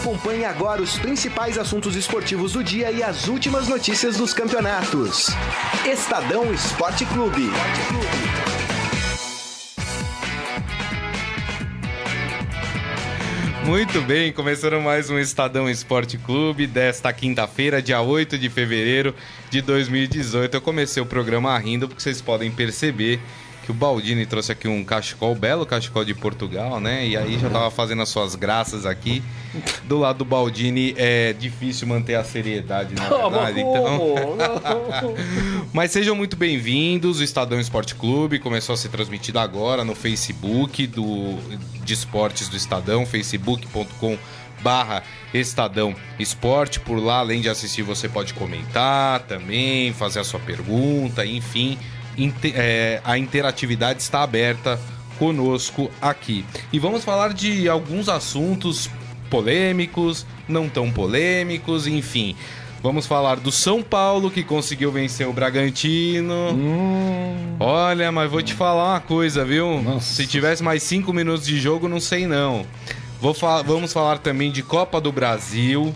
Acompanhe agora os principais assuntos esportivos do dia e as últimas notícias dos campeonatos. Estadão Esporte Clube. Muito bem, começando mais um Estadão Esporte Clube desta quinta-feira, dia 8 de fevereiro de 2018. Eu comecei o programa rindo porque vocês podem perceber que o Baldini trouxe aqui um cachecol, belo cachecol de Portugal, né? E aí já tava fazendo as suas graças aqui. Do lado do Baldini é difícil manter a seriedade, na verdade. Então... Mas sejam muito bem-vindos. O Estadão Esporte Clube começou a ser transmitido agora no Facebook do, de esportes do Estadão, facebook.com barra Estadão Esporte. Por lá, além de assistir, você pode comentar também, fazer a sua pergunta, enfim é, a interatividade está aberta conosco aqui. E vamos falar de alguns assuntos polêmicos, não tão polêmicos, enfim. Vamos falar do São Paulo que conseguiu vencer o Bragantino. Hum. Olha, mas vou te falar uma coisa, viu? Nossa. Se tivesse mais cinco minutos de jogo, não sei não. Fa vamos falar também de Copa do Brasil,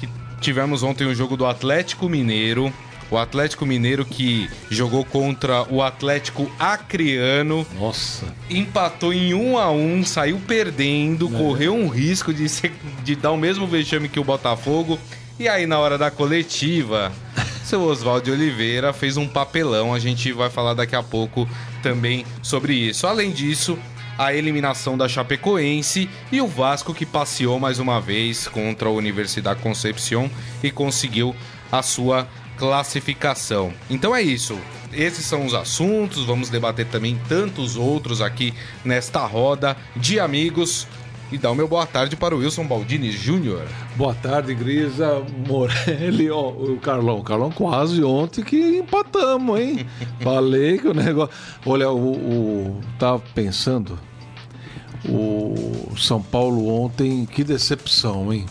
que tivemos ontem o jogo do Atlético Mineiro. O Atlético Mineiro que jogou contra o Atlético Acreano. Nossa. Empatou em 1 a 1 saiu perdendo, correu um risco de, ser, de dar o mesmo vexame que o Botafogo. E aí, na hora da coletiva, seu Oswaldo Oliveira fez um papelão. A gente vai falar daqui a pouco também sobre isso. Além disso, a eliminação da Chapecoense e o Vasco que passeou mais uma vez contra a Universidade Concepción e conseguiu a sua classificação. Então é isso. Esses são os assuntos, vamos debater também tantos outros aqui nesta roda de amigos. E dá o meu boa tarde para o Wilson Baldini Júnior. Boa tarde, Grisa Morelli. Ó, o Carlão. O Carlão quase ontem que empatamos, hein? Falei que o negócio. Olha, o, o. Tava pensando. O São Paulo ontem, que decepção, hein?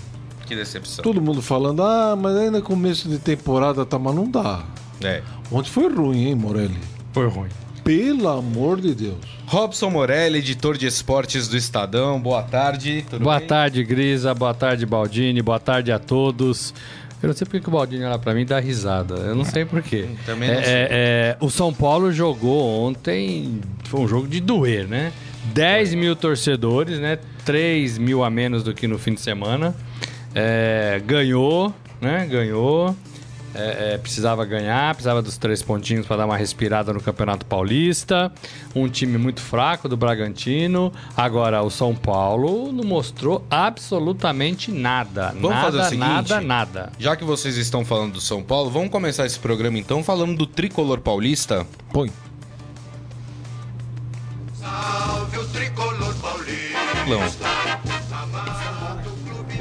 Que decepção. Todo mundo falando, ah, mas ainda é começo de temporada, tá, mas não dá. É. Ontem foi ruim, hein, Morelli? Foi ruim. Pelo amor de Deus. Robson Morelli, editor de esportes do Estadão. Boa tarde. boa bem? tarde, Grisa. Boa tarde, Baldini. Boa tarde a todos. Eu não sei porque que o Baldini olha pra mim e dá risada. Eu não sei porquê. Também não é, sei. É, é, o São Paulo jogou ontem. Foi um jogo de doer, né? 10 mil torcedores, né? 3 mil a menos do que no fim de semana. É, ganhou, né? Ganhou. É, é, precisava ganhar, precisava dos três pontinhos para dar uma respirada no Campeonato Paulista. Um time muito fraco do Bragantino. Agora, o São Paulo não mostrou absolutamente nada. Vamos nada, fazer o seguinte, nada, nada. Já que vocês estão falando do São Paulo, vamos começar esse programa então falando do tricolor paulista. Põe. Salve o tricolor paulista.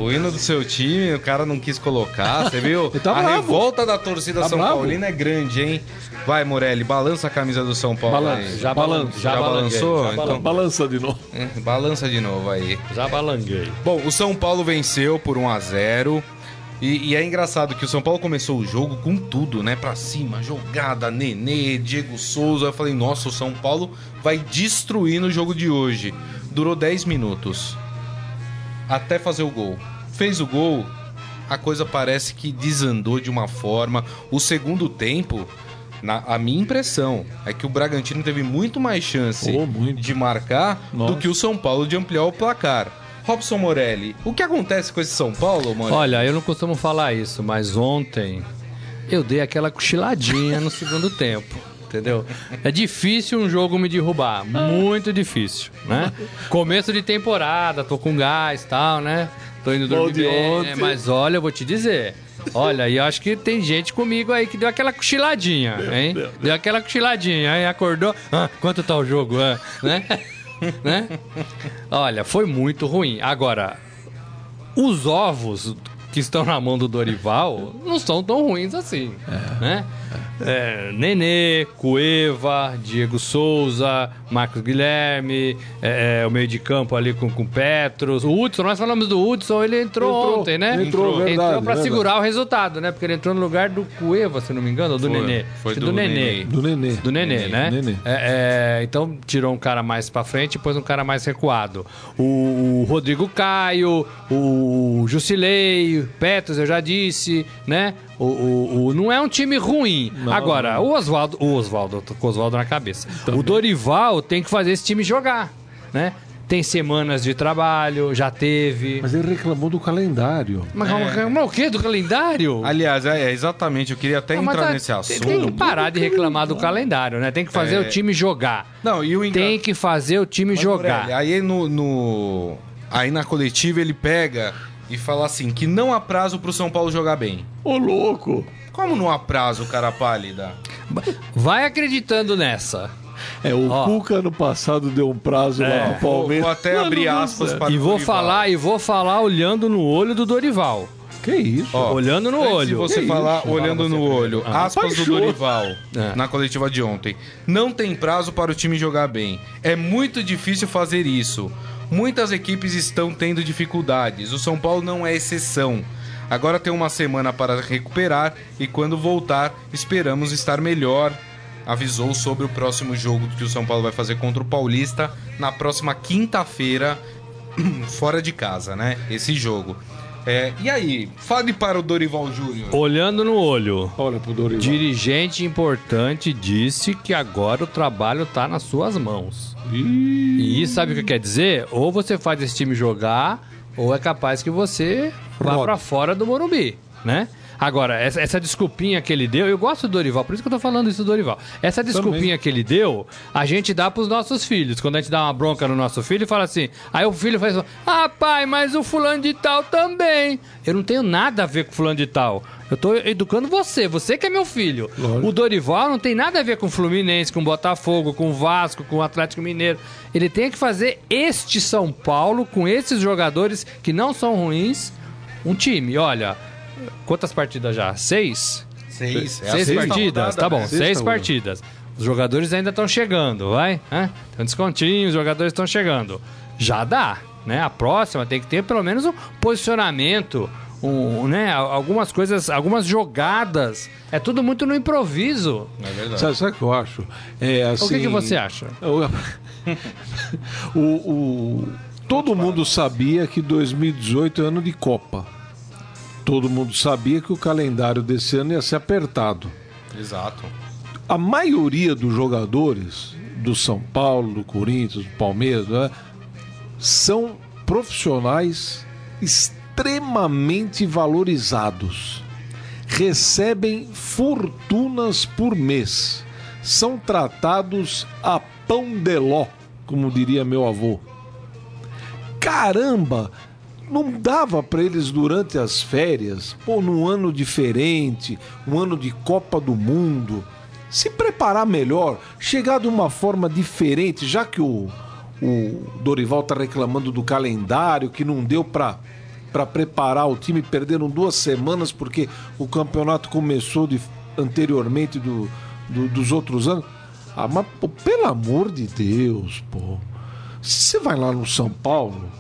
O hino do seu time, o cara não quis colocar, você viu? tá a bravo. revolta da torcida tá São bravo. Paulina é grande, hein? Vai, Morelli, balança a camisa do São Paulo balança, aí. Já, balança, já, já balançou? Já então... Balança de novo. É, balança de novo aí. Já balanguei. Bom, o São Paulo venceu por 1 a 0 e, e, é engraçado que o São Paulo começou o jogo com tudo, né? Pra cima, jogada, Nenê, Diego Souza. Eu falei, nossa, o São Paulo vai destruir no jogo de hoje. Durou 10 minutos. Até fazer o gol fez o gol, a coisa parece que desandou de uma forma. O segundo tempo, na, a minha impressão é que o Bragantino teve muito mais chance oh, muito. de marcar Nossa. do que o São Paulo de ampliar o placar. Robson Morelli, o que acontece com esse São Paulo, Morelli? Olha, eu não costumo falar isso, mas ontem eu dei aquela cochiladinha no segundo tempo. Entendeu? É difícil um jogo me derrubar. Muito difícil, né? Começo de temporada, tô com gás e tal, né? Tô indo dormir bem, ontem. mas olha, eu vou te dizer. Olha, e eu acho que tem gente comigo aí que deu aquela cochiladinha, hein? Deu aquela cochiladinha, aí acordou. Ah, quanto tá o jogo? Ah, né? né? Olha, foi muito ruim. Agora, os ovos que estão na mão do Dorival não são tão ruins assim, é. né? É, Nenê, Cueva, Diego Souza, Marcos Guilherme, é, é, o meio de campo ali com, com Petros. O Hudson, nós falamos do Hudson, ele entrou, Entrou, ontem, né? entrou, verdade, entrou pra verdade. segurar o resultado, né? Porque ele entrou no lugar do Cueva, se não me engano, ou do Foi, Nenê. foi que do Nenê. Do Nenê. do Nenê, né? Nenê. É, é, então tirou um cara mais pra frente e pôs um cara mais recuado. O, o Rodrigo Caio, o Jusilei, Petros, eu já disse, né? O, o- o- não é um time ruim. Agora, o Oswaldo, o Oswaldo, eu tô com o Oswaldo na cabeça. O Dorival tem que fazer esse time jogar, né? Tem semanas de trabalho, já teve. Mas ele reclamou do calendário. Mas, mas o quê? Do calendário? Aliás, é, exatamente, eu queria até Não, mas entrar tá- nesse tem- assunto. Tem que parar de reclamar do calendário, né? Tem que fazer É. o time jogar. Não, e o engra- Tem que fazer o time Mas, jogar. Morelli, aí no, no- aí na coletiva ele pega e fala assim que não há prazo pro São Paulo jogar bem. Ô, louco! Como não há prazo, cara pálida? Vai acreditando nessa. É, o Ó. Cuca ano passado deu um prazo lá pro Vou, Palmeiras. vou até abrir aspas para E o vou Dorival. falar, e vou falar olhando no olho do Dorival. Que isso? Ó, olhando no olho. de você Que falar isso? olhando Fala você no olho, Ah. aspas do. Dorival É. na coletiva de ontem. Não tem prazo para o time jogar bem. É muito difícil fazer isso. Muitas equipes estão tendo dificuldades. O São Paulo não é exceção. Agora tem uma semana para recuperar e quando voltar, esperamos estar melhor. Avisou sobre o próximo jogo que o São Paulo vai fazer contra o Paulista na próxima quinta-feira, fora de casa, né? Esse jogo. É, e aí, fale para o Dorival Júnior. Olhando no olho. Olha pro Dorival. Dirigente importante disse que agora o trabalho tá nas suas mãos. E isso sabe o que quer dizer? Ou você faz esse time jogar, ou é capaz que você vá pra fora do Morumbi, né? Agora, essa, essa desculpinha que ele deu, eu gosto do Dorival, por isso que eu tô falando isso do Dorival. Essa desculpinha que ele deu, a gente dá pros nossos filhos. Quando a gente dá uma bronca no nosso filho fala assim, aí o filho faz assim, ah pai, mas o fulano de tal também. Eu não tenho nada a ver com fulano de tal. Eu tô educando você, você que é meu filho. Lógico. O Dorival não tem nada a ver com o Fluminense, com o Botafogo, com o Vasco, com o Atlético Mineiro. Ele tem que fazer este São Paulo, com esses jogadores que não são ruins, um time. Olha, quantas partidas já? Seis? Seis. É a seis sexta partidas? rodada, tá bom, né? Seis partidas. Os jogadores ainda estão chegando, vai? Hã? Tem um descontinho, os jogadores estão chegando. Já dá, né? A próxima tem que ter pelo menos um posicionamento, um, né? Algumas coisas, algumas jogadas. É tudo muito no improviso. É verdade. sabe, sabe o que eu acho? É, assim, O que, que você acha? O, o- todo mundo sabia que 2018 é ano de Copa. Todo mundo sabia que o calendário desse ano ia ser apertado. Exato. A maioria dos jogadores do São Paulo, do Corinthians, do Palmeiras, né, são profissionais extremamente valorizados. Recebem fortunas por mês. São tratados a pão de ló, como diria meu avô. Caramba! Não dava para eles durante as férias, pô, num ano diferente, um ano de Copa do Mundo, se preparar melhor, chegar de uma forma diferente, já que o, o Dorival tá reclamando do calendário, que não deu para para preparar o time, perderam duas semanas porque o campeonato começou de, anteriormente do, do- dos outros anos. Ah, mas pô, pelo amor de Deus, pô. Se você vai lá no São Paulo,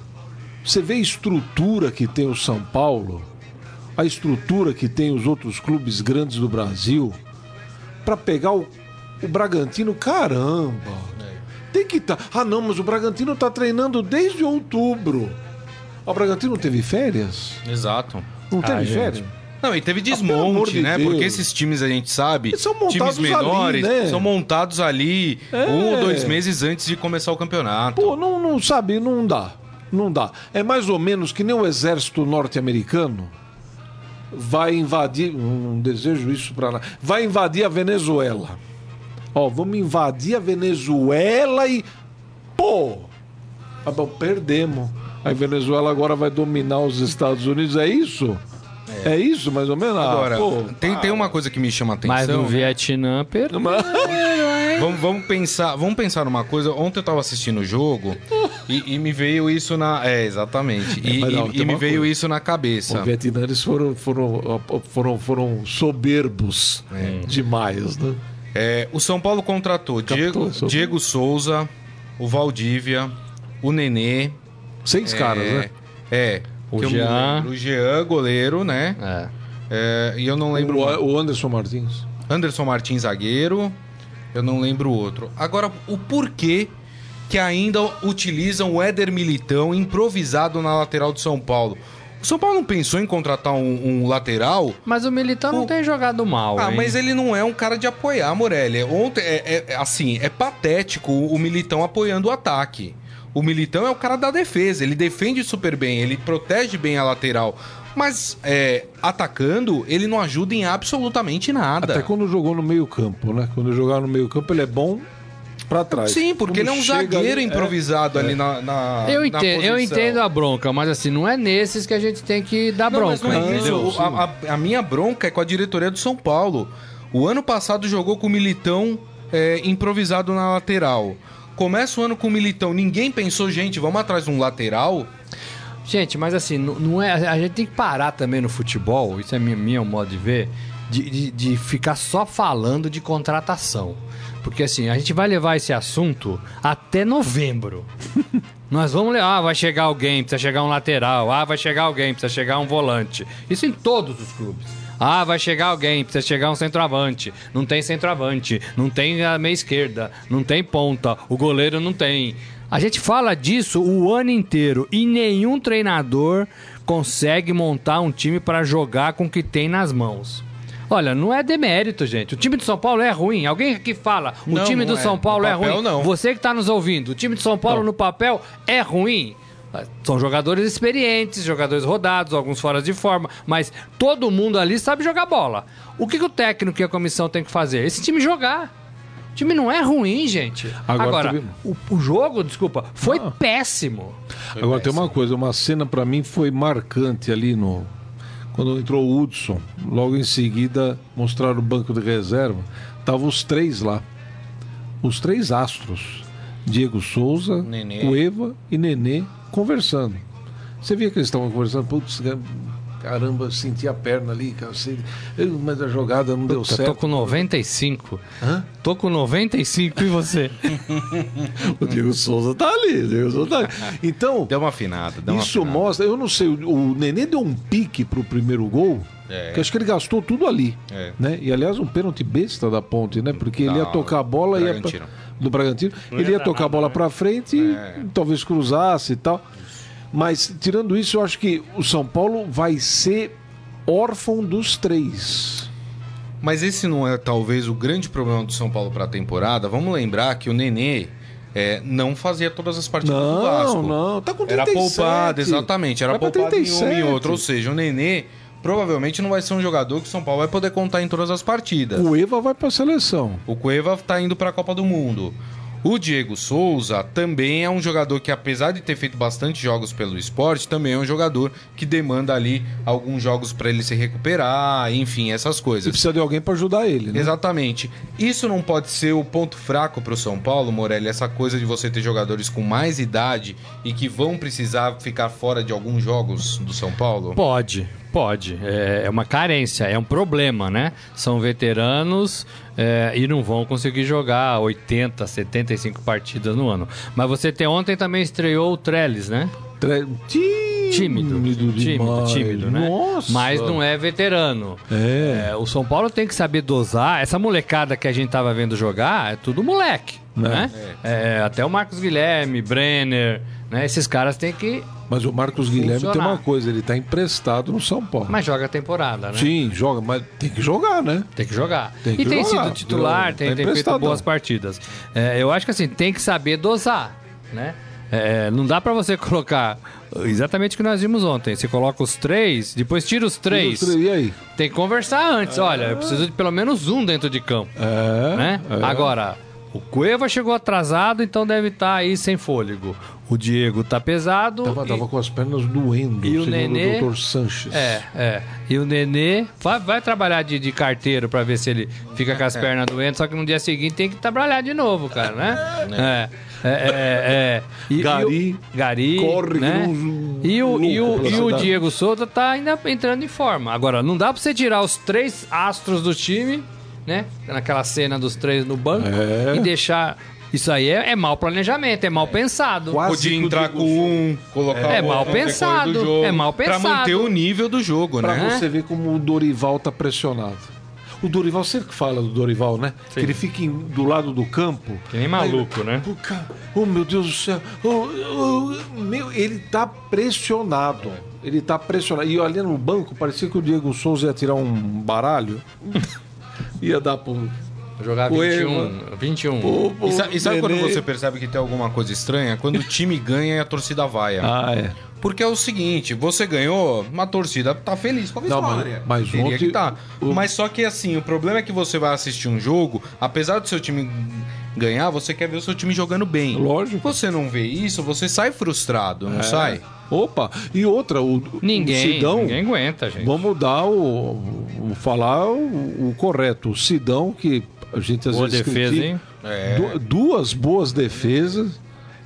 você vê a estrutura que tem o São Paulo, a estrutura que tem os outros clubes grandes do Brasil, para pegar o, o Bragantino, caramba. Tem que estar. Ah, não, mas o Bragantino tá treinando desde outubro. O Bragantino teve férias? Exato. Não teve gente. férias? Não, e teve Ah, desmonte, de né? Deus. Porque esses times a gente sabe, Eles são times montados ali, menores, né? são montados ali É. um ou dois meses antes de começar o campeonato. Pô, não, não sabe, não dá. Não dá. É mais ou menos que nem o exército norte-americano vai invadir. Não desejo isso pra lá. Vai invadir a Venezuela. Ó, vamos invadir a Venezuela e. Pô! Ah, bom, perdemos. A Venezuela agora vai dominar os Estados Unidos. É isso? É, isso, mais ou menos? Ah, Agora, pô, tem, tem uma coisa que me chama a atenção. Mas no né? Vietnã, per... Mas- Vamos, vamos pensar, vamos pensar numa coisa. Ontem eu tava assistindo o jogo E, e me veio isso na. É, exatamente. E, mas não, e- e me veio coisa. isso na cabeça. O Vietnã, eles foram, foram, foram, foram soberbos demais, né? É, o São Paulo contratou Diego, sou- Diego Souza, o Valdívia, o Nenê. Seis caras, é, né? É. O Jean. lembro. O Jean, goleiro, né? É. É, e eu não lembro. O, o Anderson Martins. Anderson Martins, zagueiro. Eu não lembro o outro. Agora, o porquê que ainda utilizam o Éder Militão improvisado na lateral do São Paulo? O São Paulo não pensou em contratar um, um lateral? Mas o Militão não O- tem jogado mal, Ah, hein? mas ele não é um cara de apoiar, Morelli. Ontem, é, é- assim, é patético o Militão apoiando o ataque. O Militão é o cara da defesa, ele defende super bem, ele protege bem a lateral. Mas é, atacando, ele não ajuda em absolutamente nada. Até quando jogou no meio campo, né? Quando jogar no meio campo, ele é bom pra trás. Sim, porque Quando ele é um zagueiro ali, improvisado ali na, na Eu na entendo, eu posição. entendo a bronca, mas assim, não é nesses que a gente tem que dar Não, mas bronca. não é isso. A, a- a minha bronca é com a diretoria do São Paulo. O ano passado jogou com o Militão é, improvisado na lateral. Começa o ano com o Militão. Ninguém pensou, gente, vamos atrás de um lateral. Gente, mas assim, não, não é, a gente tem que parar também no futebol, isso é minha, minha modo de ver, de, de, de ficar só falando de contratação. Porque assim, a gente vai levar esse assunto até novembro. Nós vamos levar, ah, vai chegar alguém, precisa chegar um lateral, ah, vai chegar alguém, precisa chegar um volante. Isso em todos os clubes. Ah, vai chegar alguém, precisa chegar um centroavante. Não tem centroavante, não tem a meia esquerda, não tem ponta, o goleiro não tem. A gente fala disso o ano inteiro e nenhum treinador consegue montar um time para jogar com o que tem nas mãos. Olha, não é demérito, gente. O time do São Paulo é ruim. Alguém aqui fala, o Não, time do é. São Paulo é ruim. não. Você que está nos ouvindo, o time de São Paulo no papel é ruim. São jogadores experientes, jogadores rodados, alguns fora de forma, mas todo mundo ali sabe jogar bola. O que, que o técnico e a comissão tem que fazer? Esse time jogar. O time não é ruim, gente. Agora, Agora, o, o jogo, desculpa, foi Ah. péssimo. Agora tem uma coisa, uma cena pra mim foi marcante ali no quando entrou o Hudson. Logo em seguida mostraram o banco de reserva. Estavam os três lá, os três astros: Diego Souza, Nenê. Cueva e Nenê conversando. Você via que eles estavam conversando? Putz, caramba, senti a perna ali, eu- mas a jogada não deu Puta, certo. tô com 95. Hã? Tô com 95 e você? O Diego Souza tá ali, o Diego Souza tá ali. Então, Deu uma afinada. Deu uma Isso afinada. mostra, eu não sei, o Nenê deu um pique pro primeiro gol, É. que acho que ele gastou tudo ali. É. Né? E aliás, um pênalti besta da ponte, né? Porque ele ia Não, tocar a bola e ia Bragantino. do Bragantino, ele ia tocar a bola pra frente e talvez cruzasse e tal. Mas tirando isso, eu acho que o São Paulo vai ser órfão dos três. Mas esse não é talvez o grande problema do São Paulo para a temporada. Vamos lembrar que o Nenê é, não fazia todas as partidas do Vasco. Não, não, tá com Era 37. poupado, exatamente. Era poupado em um e 37. outro. Ou seja, o Nenê provavelmente não vai ser um jogador que o São Paulo vai poder contar em todas as partidas. O Eva vai pra seleção. O Cueva tá indo para a Copa do Mundo. O Diego Souza também é um jogador que, apesar de ter feito bastante jogos pelo esporte, também é um jogador que demanda ali alguns jogos para ele se recuperar, enfim, essas E coisas. precisa de alguém pra ajudar ele, né? Exatamente. Isso não pode ser o ponto fraco para o São Paulo, Morelli, essa coisa de você ter jogadores com mais idade e que vão precisar ficar fora de alguns jogos do São Paulo? Pode, pode. É, é uma carência, é um problema, né? São veteranos é, e não vão conseguir jogar 80, 75 partidas no ano. Mas você tem ontem também estreou o Trellis, né? Tre- Tímido. Tímido, demais. tímido, né? Nossa. Mas não é veterano. É. É, o São Paulo tem que saber dosar. Essa molecada que a gente tava vendo jogar é tudo moleque, né? É, até o Marcos Guilherme, Brenner, né? Esses caras têm que. Mas o Marcos Guilherme tem uma coisa, ele tá emprestado no São Paulo. Mas joga a temporada, né? Sim, joga, mas tem que jogar, né? Tem que jogar. Tem que e tem jogar. sido titular, Tá tem, tem feito boas partidas. É, eu acho que assim, tem que saber dosar, né? É, não dá pra você colocar exatamente o que nós vimos ontem. Você coloca os três, depois tira os três. E aí? Tem que conversar antes. Olha, eu preciso de pelo menos um dentro de campo. É. né? é. Agora, O Cueva chegou atrasado, então deve estar aí sem fôlego. O Diego tá pesado. Tava, e- tava com as pernas doendo, e o segundo Nenê- o Dr. Sanches. É, é. E o Nenê vai, vai trabalhar de, de carteiro pra ver se ele fica com as pernas doentes, só que no dia seguinte tem que trabalhar de novo, cara, né? É. É, é, é. E- Gari e o, Gari, corre né? E o, e, o, e o. Diego Souza tá ainda entrando em forma. Agora, não dá pra você tirar os três astros do time, né? Naquela cena dos três no banco É. e deixar. Isso aí é, é mau planejamento, é mal pensado. Quase Podia entrar com um, colocar É o mal outro no decorrer pensado, do jogo, é mal Pra pensado. manter o nível do jogo, Pra né? você ver como o Dorival tá pressionado. O Dorival, sempre que fala do Dorival, né? Que ele fica em- do lado do campo. Que nem maluco, né? O cara, oh meu Deus do céu. Oh, oh, meu, ele tá pressionado. Ele tá pressionado. E ali no banco, parecia que o Diego Souza ia tirar um baralho. ia dar pro. Jogar Cueva. 21. 21. pro- pro E, sa- e sabe quando você percebe que tem alguma coisa estranha? Quando o time ganha e a torcida vaia. Ah, é. Porque é o seguinte, você ganhou, uma torcida tá feliz com a Não, mas- vitória. mas Teria ontem- que tá. o- Mas só que assim, o problema é que você vai assistir um jogo, apesar do seu time ganhar, você quer ver o seu time jogando bem. Lógico. Você não vê isso, você sai frustrado, não É. sai? Opa, e outra, o, Ninguém, o Sidão. ninguém aguenta, gente. Vamos dar o, o- falar o, o correto. O Sidão, que a gente às Boa vezes defesa, critica, hein? É. du- duas boas defesas,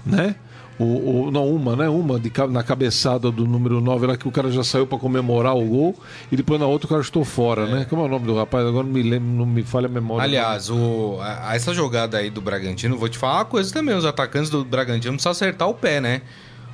né? O, o- não, uma, né? Uma de, na cabeçada do número 9, lá que o cara já saiu para comemorar o gol, e depois na outra o cara estou fora, né? Como é o nome do rapaz? Agora não me lembro, não me falha a memória. Aliás, o, a- essa jogada aí do Bragantino, vou te falar uma coisa também, os atacantes do Bragantino precisam acertar o pé, né?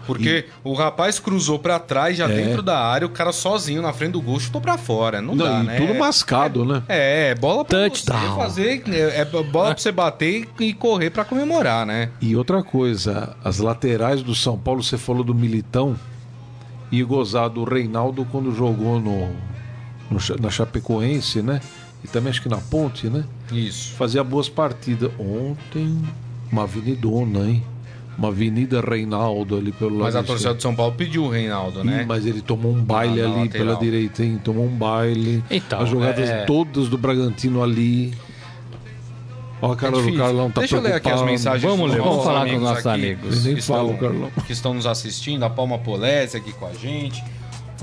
Porque o rapaz cruzou pra trás, já É. dentro da área, o cara sozinho na frente do gol chutou pra fora. Não, Não, dá, e né? tudo mascado, né? É, bola pra Touchdown. você fazer, é, é bola pra você bater e e correr pra comemorar, né? E outra coisa, as laterais do São Paulo, você falou do Militão e gozado do Reinaldo quando jogou no, no na Chapecoense, né? E também acho que na Ponte, né? Isso. Fazia boas partidas. Ontem, uma avenidona, hein? Uma avenida Reinaldo ali pelo lado Mas a torcida do São Paulo pediu o Reinaldo, né? Ih, mas ele tomou um baile na ali pela direita, hein? Tomou um baile. Então, As jogadas é- todas do Bragantino ali. Ó, a cara do É difícil. Carlão tá Deixa eu ler aqui as mensagens Vamos ler, vamos falar com os nossos aqui amigos. Nem que fala, estão, Carlão. que estão nos assistindo. A Palma Polese aqui com a gente.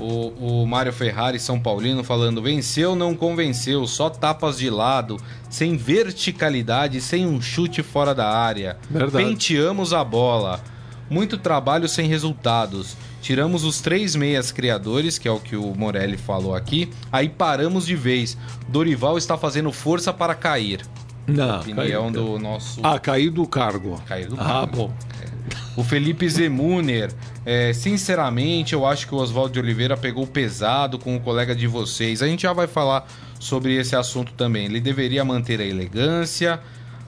O, o Mário Ferrari, São Paulino, falando: venceu, não convenceu, só tapas de lado, sem verticalidade, sem um chute fora da área. Verdade. Penteamos a bola. Muito trabalho sem resultados. Tiramos os três meias criadores, que é o que o Morelli falou aqui. Aí paramos de vez. Dorival está fazendo força para cair. Não, Opinião caiu. do nosso. Ah, caiu do cargo. Caiu do Ah, cargo. bom. O Felipe Zemuner, é, sinceramente, eu acho que o Oswaldo de Oliveira pegou pesado com o colega de vocês. A gente já vai falar sobre esse assunto também. Ele deveria manter a elegância,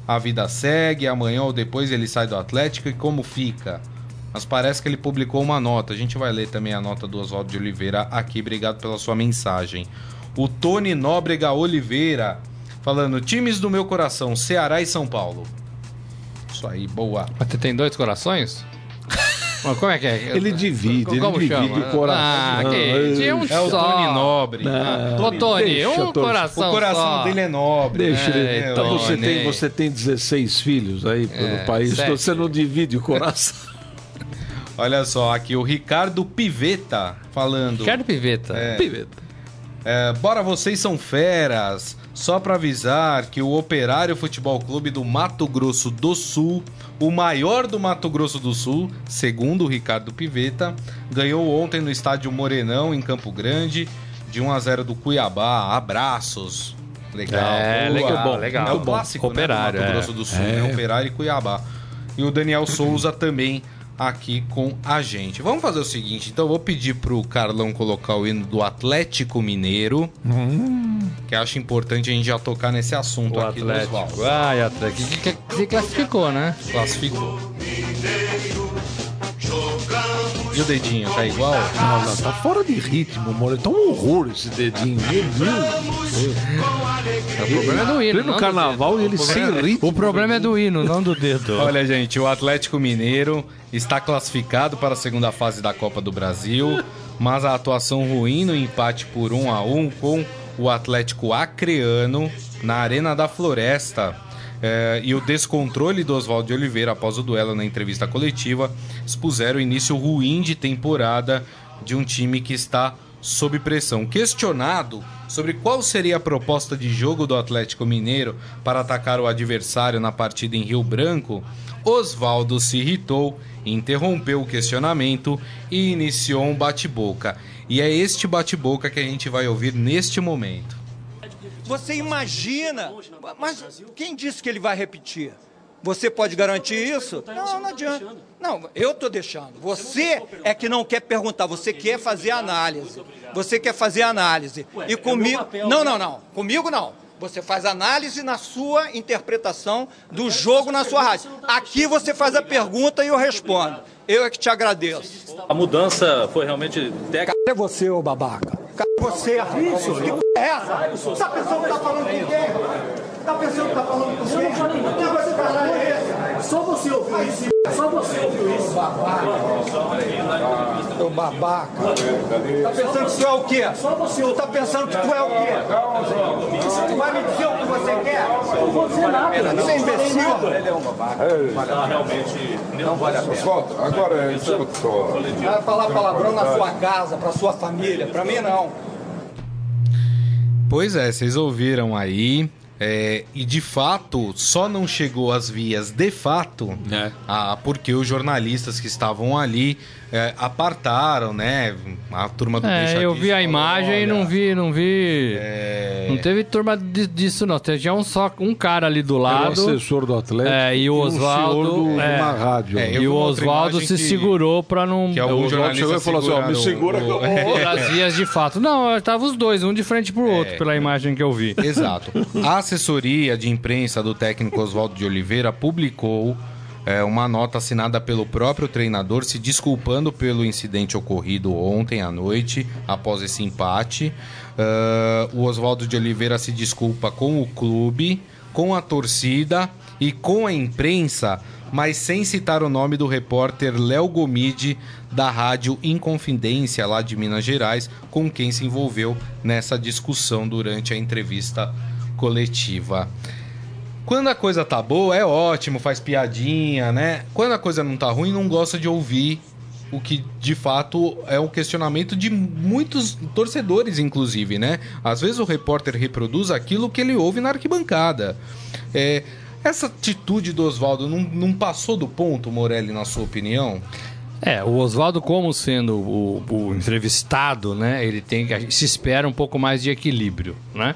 a vida segue, amanhã ou depois ele sai do Atlético e como fica? Mas parece que ele publicou uma nota. A gente vai ler também a nota do Oswaldo de Oliveira aqui. Obrigado pela sua mensagem. O Tony Nóbrega Oliveira, falando: times do meu coração, Ceará e São Paulo. Isso aí, boa. Mas você tem dois corações? Mas como é que é? Ele divide, ele Como divide chama? o coração. Ah, que tinha um É o. Tony Nobre. Não. Ô, Tony, Deixa, um Tony. coração O coração só. dele é nobre. Deixa né? ele. É, Então, você, tem, você tem 16 filhos aí pelo É, país, então você não divide o coração. Olha só, aqui o Ricardo Piveta falando. Ricardo Piveta. É. Piveta. É, bora, vocês são feras. Só pra avisar que o Operário Futebol Clube do Mato Grosso do Sul, o maior do Mato Grosso do Sul, segundo o Ricardo Piveta, ganhou ontem no estádio Morenão, em Campo Grande, de 1 a 0 do Cuiabá. Abraços. Legal. É, boa. legal, bom, legal. É o Bom. clássico Operário, né, do Mato é. Grosso do Sul, É. né? Operário e Cuiabá. E o Daniel Souza também aqui com a gente. Vamos fazer o seguinte, então eu vou pedir pro Carlão colocar o hino do Atlético Mineiro, que acho importante a gente já tocar nesse assunto O aqui do Atlético. Oswaldo. Ai, Atlético. Que, que, se classificou, né? Classificou. E o dedinho, tá igual? Não, não, tá fora de ritmo, amor. Tá um horror esse dedinho. Meu Deus. O problema é do hino. Pleno não do carnaval e ele sem dedo. ritmo. O problema é do hino, não do dedo. Olha, gente, o Atlético Mineiro está classificado para a segunda fase da Copa do Brasil, mas a atuação ruim no empate por 1 a 1 com o Atlético Acreano na Arena da Floresta eh, e o descontrole do Oswaldo de Oliveira após o duelo na entrevista coletiva expuseram o início ruim de temporada de um time que está sob pressão. Questionado sobre qual seria a proposta de jogo do Atlético Mineiro para atacar o adversário na partida em Rio Branco, Oswaldo se irritou, interrompeu o questionamento e iniciou um bate-boca. E é este bate-boca que a gente vai ouvir neste momento. Você imagina, mas quem disse que ele vai repetir? Você pode garantir isso? Não, não adianta. Não, eu estou deixando. Você é que não quer perguntar, você quer fazer análise. Você quer fazer análise. E comigo. Não, não, não. Comigo não. Você faz análise na sua interpretação do jogo na sua rádio. Aqui você faz a pergunta e eu respondo. Eu é que te agradeço. A mudança foi realmente técnica. Cadê você, ô babaca? Você? Isso? Que é essa? Tá pensando que tá falando com quem? Tá pensando que tá falando com quem? Que negócio de caralho é esse? Só você ouviu isso. Só você ouviu isso. Babaca. Ô babaca. Tá pensando que tu é o quê? Só você. Tu tá pensando que tu é o quê? Tu vai me dizer o que você quer? Não vou dizer nada. Você é imbecil? Ele é um babaca. Realmente Não vale a pena. Escuta, agora escuta. Vai falar palavrão na sua casa, pra sua família. Pra mim, não. Pois é, vocês ouviram aí. é, e de fato, só não chegou às vias de fato, É. ah, porque os jornalistas que estavam ali é, apartaram, né? A turma do Deixa É, eu Disso vi a falou, imagem e não "Olha, vi, não vi. é, Não teve turma di- disso, não. Tinha um só um cara ali do Era o lado. assessor do Atlético É, e o um Oswaldo, do- é. de uma rádio. É, eu E o Oswaldo se que- segurou pra não. Que o alguns Oswaldo chegou jornalistas e falou assim, ó, me segura o- que eu vou- É. As vias de fato. Não, tava os dois, um de frente pro outro, É. pela imagem que eu vi. Exato. A assessoria de imprensa do técnico Oswaldo de Oliveira publicou é, uma nota assinada pelo próprio treinador se desculpando pelo incidente ocorrido ontem à noite, após esse empate. Ah, o Oswaldo de Oliveira se desculpa com o clube, com a torcida e com a imprensa, mas sem citar o nome do repórter Léo Gomide, da rádio Inconfidência, lá de Minas Gerais, com quem se envolveu nessa discussão durante a entrevista coletiva. Quando a coisa tá boa, é ótimo, faz piadinha, né? Quando a coisa não tá ruim, não gosta de ouvir o que de fato é um questionamento de muitos torcedores, inclusive, né? Às vezes o repórter reproduz aquilo que ele ouve na arquibancada. É, essa atitude do Oswaldo não, não passou do ponto, Morelli, na sua opinião? É, o Oswaldo, como sendo o, o entrevistado, né? Ele tem Se espera um pouco mais de equilíbrio, né?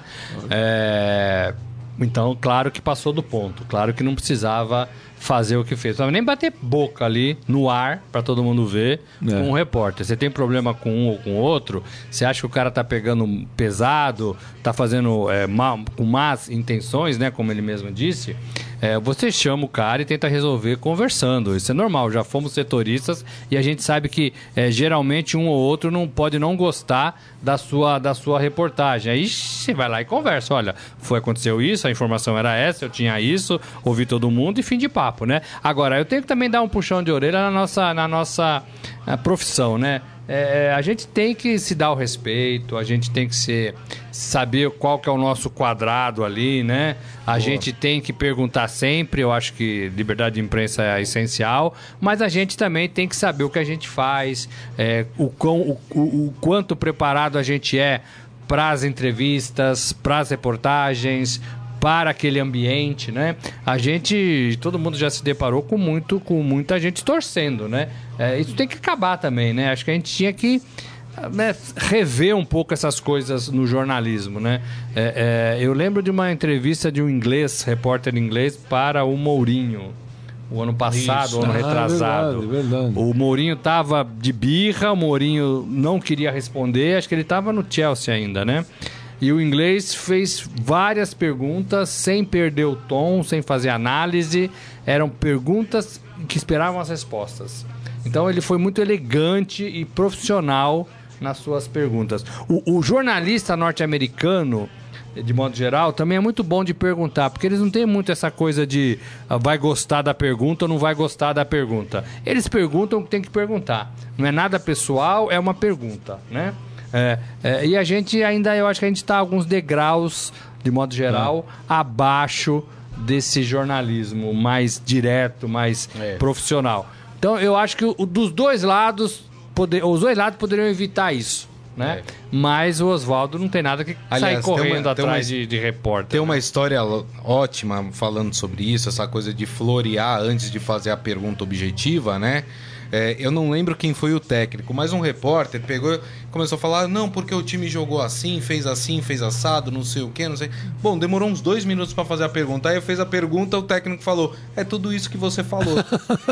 É, então, claro que passou do ponto. Claro que não precisava fazer o que fez. Não nem bater boca ali no ar para todo mundo ver É. com um repórter. Você tem problema com um ou com outro, você acha que o cara tá pegando pesado, tá fazendo é, mal- com más intenções, né? Como ele mesmo disse. É, você chama o cara e tenta resolver conversando. Isso é normal, já fomos setoristas e a gente sabe que é, geralmente um ou outro não pode não gostar da sua, da sua reportagem. Aí você vai lá e conversa. Olha, foi aconteceu isso, a informação era essa, eu tinha isso, ouvi todo mundo e fim de papo, né? Agora, eu tenho que também dar um puxão de orelha na nossa, na nossa eh, profissão, né? É, a gente tem que se dar o respeito, a gente tem que ser, saber qual que é o nosso quadrado ali, né? A gente tem que perguntar sempre, eu acho que liberdade de imprensa é essencial, mas a gente também tem que saber o que a gente faz, é, o, quão, o, o, o quanto preparado a gente é para as entrevistas, para as reportagens, para aquele ambiente, né? A gente, todo mundo já se deparou com muito, com muita gente torcendo, né? É, isso tem que acabar também, né? Acho que a gente tinha que né, rever um pouco essas coisas no jornalismo, né? É, é, eu lembro de uma entrevista de um inglês, repórter inglês, para o Mourinho. O ano passado, Isso. o ano Ah, retrasado. verdade, verdade. O Mourinho tava de birra, o Mourinho não queria responder, acho que ele tava no Chelsea ainda, né? E o inglês fez várias perguntas sem perder o tom, sem fazer análise. Eram perguntas que esperavam as respostas. Então ele foi muito elegante e profissional nas suas perguntas. O, o jornalista norte-americano, de modo geral, também é muito bom de perguntar, porque eles não têm muito essa coisa de ah, vai gostar da pergunta ou não vai gostar da pergunta. Eles perguntam o que tem que perguntar. Não é nada pessoal, é uma pergunta, né? É, é, e a gente ainda, eu acho que a gente está alguns degraus, de modo geral, abaixo desse jornalismo mais direto, mais É. profissional. Então eu acho que o- dos dois lados, poder- os dois lados poderiam evitar isso. Né? É. Mas o Oswaldo não tem nada que Aliás, sair correndo uma- atrás uma- de, de repórter. Tem uma né? história lo- ótima falando sobre isso, essa coisa de florear antes de fazer a pergunta objetiva, né? É, eu não lembro quem foi o técnico, mas um repórter pegou e começou a falar: não, porque o time jogou assim, fez assim, fez assado, não sei o que, não sei. Bom, demorou uns dois minutos pra fazer a pergunta. Aí eu fiz a pergunta, o técnico falou: é tudo isso que você falou.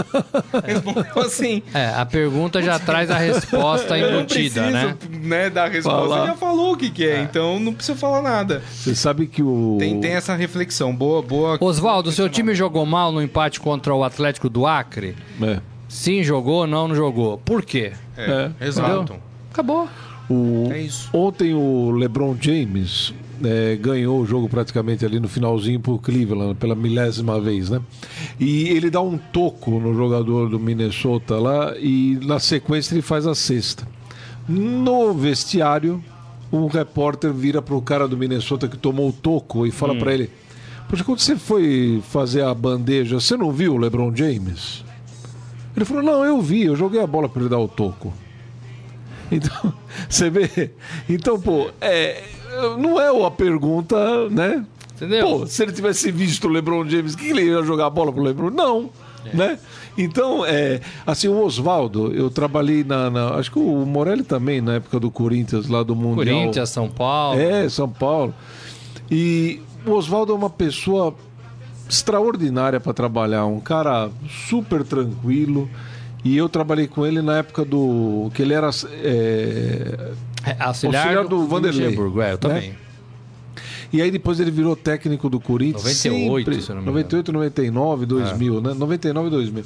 Respondeu assim. É, a pergunta já traz a resposta Eu não embutida, preciso, né? né, dar a resposta. Falar. Ele já falou o que, que é, então não precisa falar nada. Você sabe que o. Tem, tem essa reflexão. Boa, boa. Oswaldo, seu time jogou mal no empate contra o Atlético do Acre? É. Sim, jogou, não, não jogou. Por quê? É, É, exato. Acabou. O- É isso. Ontem o LeBron James é, ganhou o jogo praticamente ali no finalzinho pro Cleveland, pela milésima vez, né? E ele dá um toco no jogador do Minnesota lá e na sequência ele faz a sexta. No vestiário, um repórter vira pro cara do Minnesota que tomou o toco e fala pra ele: Poxa, quando você foi fazer a bandeja, você não viu o LeBron James? Ele falou: Não, eu vi, eu joguei a bola pra ele dar o toco. Então, você vê? Então, pô, é, não é uma pergunta, né? Entendeu? Pô, se ele tivesse visto o LeBron James, que ele ia jogar a bola pro LeBron? Não, né? Então, é, assim, o Oswaldo, eu trabalhei na, na- Acho que o Morelli também, na época do Corinthians, lá do Mundial. Corinthians, São Paulo. É, São Paulo. E o Oswaldo é uma pessoa extraordinária para trabalhar, um cara super tranquilo. E eu trabalhei com ele na época do. que ele era. é, É, auxiliar, Auxiliar do Vanderlei, Luxemburgo, é, eu né? também. E aí depois ele virou técnico do Corinthians. 98, sempre, se eu não me engano. 98, 99, 2000, né? 99 e 2000.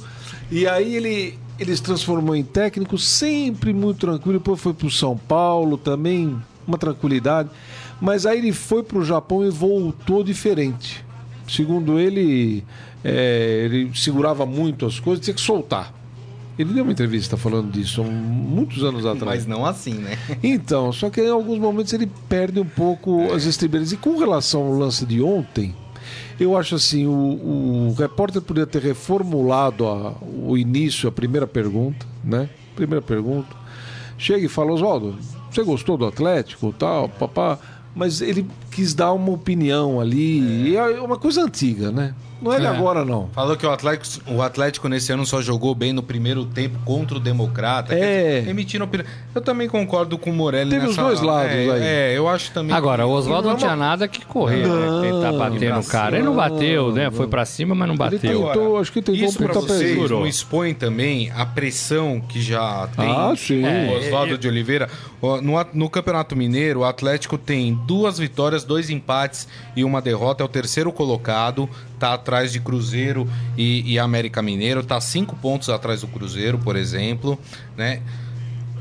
E aí ele, ele se transformou em técnico, sempre muito tranquilo. Depois foi pro São Paulo também, uma tranquilidade. Mas aí ele foi pro Japão e voltou diferente. Segundo ele, é, ele segurava muito as coisas, tinha que soltar. Ele deu uma entrevista falando disso muitos anos atrás. Mas não assim, né? Então, só que em alguns momentos ele perde um pouco as estribeiras. E com relação ao lance de ontem, eu acho assim, o, o repórter poderia ter reformulado a- o início, a primeira pergunta, né? Primeira pergunta. Chega e fala, Oswaldo, você gostou do Atlético, tal, papá? Mas ele quis dar uma opinião ali, e é uma coisa antiga, né? Não é de É. agora, não. Falou que o Atlético, o Atlético nesse ano só jogou bem no primeiro tempo contra o Democrata. É. Dizer, emitindo opinião. Eu também concordo com o Morelli Teve nessa... os dois lados é, aí. É, eu acho também... Agora, o Oswaldo Não é não tinha uma- nada que correr, né? Tentar bater no cara. Ele não bateu, né? Foi pra cima, mas não Ele bateu. tentou, acho que tentou Isso pra vocês ele. não expõe também a pressão que já tem Ah, sim. o Oswaldo de Oliveira. No, no Campeonato Mineiro, o Atlético tem duas vitórias, dois empates e uma derrota. É o terceiro colocado, tá atrás de Cruzeiro e, e América Mineiro. Tá cinco pontos atrás do Cruzeiro, por exemplo, né?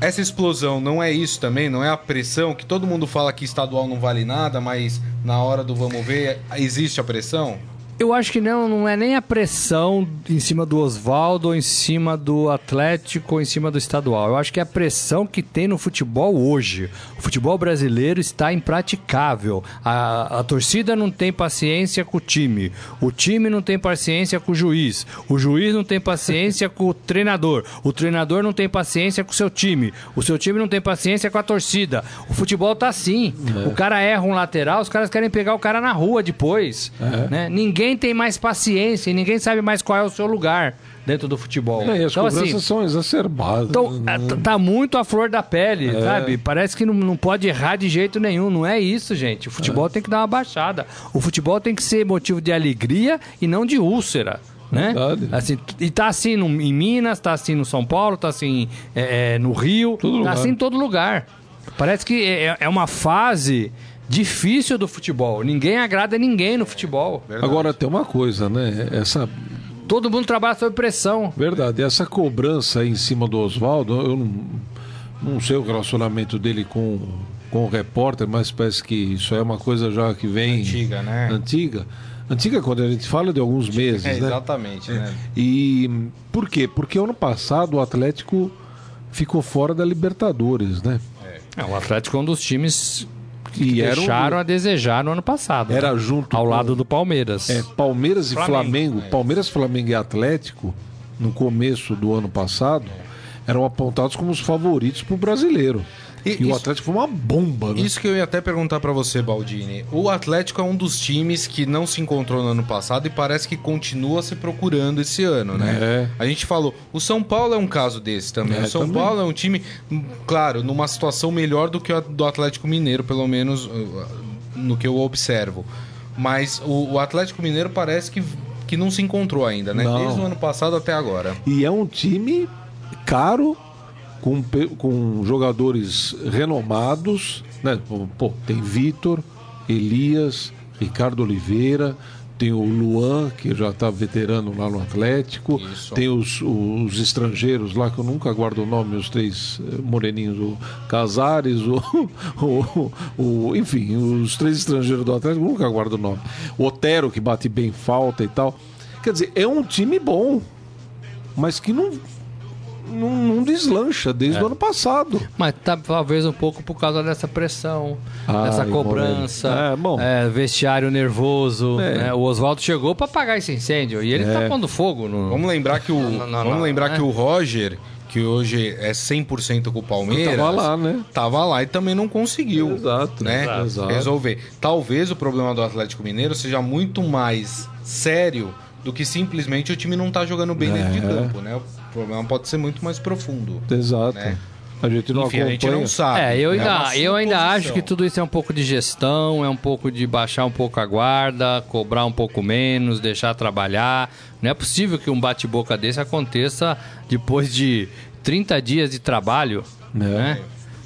Essa explosão não é isso também, não é a pressão que todo mundo fala que estadual não vale nada, mas na hora do vamos ver existe a pressão? Eu acho que não, não é nem a pressão em cima do Oswaldo, ou em cima do Atlético, ou em cima do estadual. Eu acho que é a pressão que tem no futebol hoje. O futebol brasileiro está impraticável. A, a torcida não tem paciência com o time. O time não tem paciência com o juiz. O juiz não tem paciência com o treinador. O treinador não tem paciência com o seu time. O seu time não tem paciência com a torcida. O futebol tá assim. O cara erra um lateral, os caras querem pegar o cara na rua depois. né? Ninguém tem mais paciência e ninguém sabe mais qual é o seu lugar dentro do futebol. É, as então, assim, são exacerbadas. então, né? é, tá muito à flor da pele, sabe? Parece que não, não pode errar de jeito nenhum. Não é isso, gente. O futebol tem que dar uma baixada. O futebol tem que ser motivo de alegria e não de úlcera. Né? Verdade. Assim, e tá assim no- em Minas, tá assim no São Paulo, tá assim é, é, no Rio, Todo tá lugar. assim em todo lugar. Parece que é, é uma fase difícil do futebol. Ninguém agrada ninguém no futebol. Agora tem uma coisa, né? Essa Todo mundo trabalha sob pressão. verdade, essa cobrança aí em cima do Oswaldo, eu não, não sei o relacionamento dele com, com o repórter, mas parece que isso é uma coisa já que vem Antiga, né? antiga. Antiga quando a gente fala de alguns meses, É, né? exatamente, né? E por quê? Porque ano passado o Atlético ficou fora da Libertadores, né? É, o Atlético é um dos times E era um- deixaram a desejar no ano passado. Era né? junto Ao com- lado do Palmeiras. É, Palmeiras e Flamengo, Flamengo. é. Palmeiras, Flamengo e Atlético, no começo do ano passado, eram apontados como os favoritos para o brasileiro. E E, o isso- Atlético foi uma bomba, né? Isso que eu ia até perguntar pra você, Baldini. O Atlético é um dos times que não se encontrou no ano passado e parece que continua se procurando esse ano, né? É. A gente falou, o São Paulo é um caso desse também. É, o São também. Paulo é um time, claro, numa situação melhor do que o do Atlético Mineiro, pelo menos uh, no que eu observo. Mas o, o Atlético Mineiro parece que, que não se encontrou ainda, né? Não. Desde o ano passado até agora. E é um time caro, com, com jogadores renomados. Né? Pô, tem Vitor, Elias, Ricardo Oliveira, tem o Luan, que já está veterano lá no Atlético. Isso. Tem os, os estrangeiros lá, que eu nunca guardo o nome, os três eh, moreninhos, o Casares, o, o, o- Enfim, os três estrangeiros do Atlético, nunca guardo o nome. O Otero, que bate bem falta e tal. Quer dizer, é um time bom mas que não, não, não deslancha desde o ano passado. Mas tá, talvez um pouco por causa dessa pressão, Ai, dessa cobrança. É, bom. é, vestiário nervoso. É. né? O Oswaldo chegou pra apagar esse incêndio e ele tá É. pondo fogo no. Vamos lembrar que o, Não, não, vamos não, lembrar né? que o Roger, que hoje é 100% com o Palmeiras, Tava lá, né? tava lá e também não conseguiu, Exato, né? exato. Resolver. Talvez o problema do Atlético Mineiro seja muito mais sério do que simplesmente o time não tá jogando bem dentro de É. campo, né? O problema pode ser muito mais profundo. Exato. Né? A gente não Enfim, a gente acompanha. não sabe. É, eu É ainda, uma eu ainda acho que tudo isso é um pouco de gestão, é um pouco de baixar um pouco a guarda, cobrar um pouco menos, deixar trabalhar. Não é possível que um bate-boca desse aconteça depois de 30 dias de trabalho, É. né?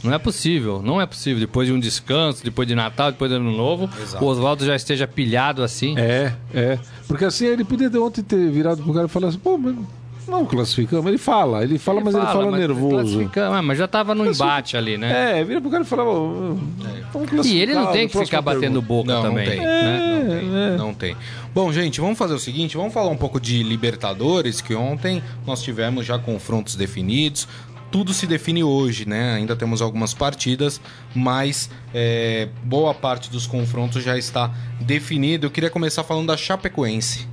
Não é possível, não é possível. Depois de um descanso, depois de Natal, depois de Ano Novo, Exato. o Oswaldo já esteja pilhado assim. É, é. Porque assim, ele podia ontem ter virado pro cara e falar assim, pô, mas não classificamos. Ele fala, ele fala, mas ele fala mas nervoso. ah, mas já tava no embate ali, né? É, vira pro cara e fala, "Ô, estamos E ele não tem que ficar batendo pergunta." boca Não, também. não tem. né? Não tem, não tem. Bom, gente, vamos fazer o seguinte, vamos falar um pouco de Libertadores, que ontem nós tivemos já confrontos definidos. Tudo se define hoje, né? Ainda temos algumas partidas, mas é, boa parte dos confrontos já está definido. Eu queria começar falando da Chapecoense.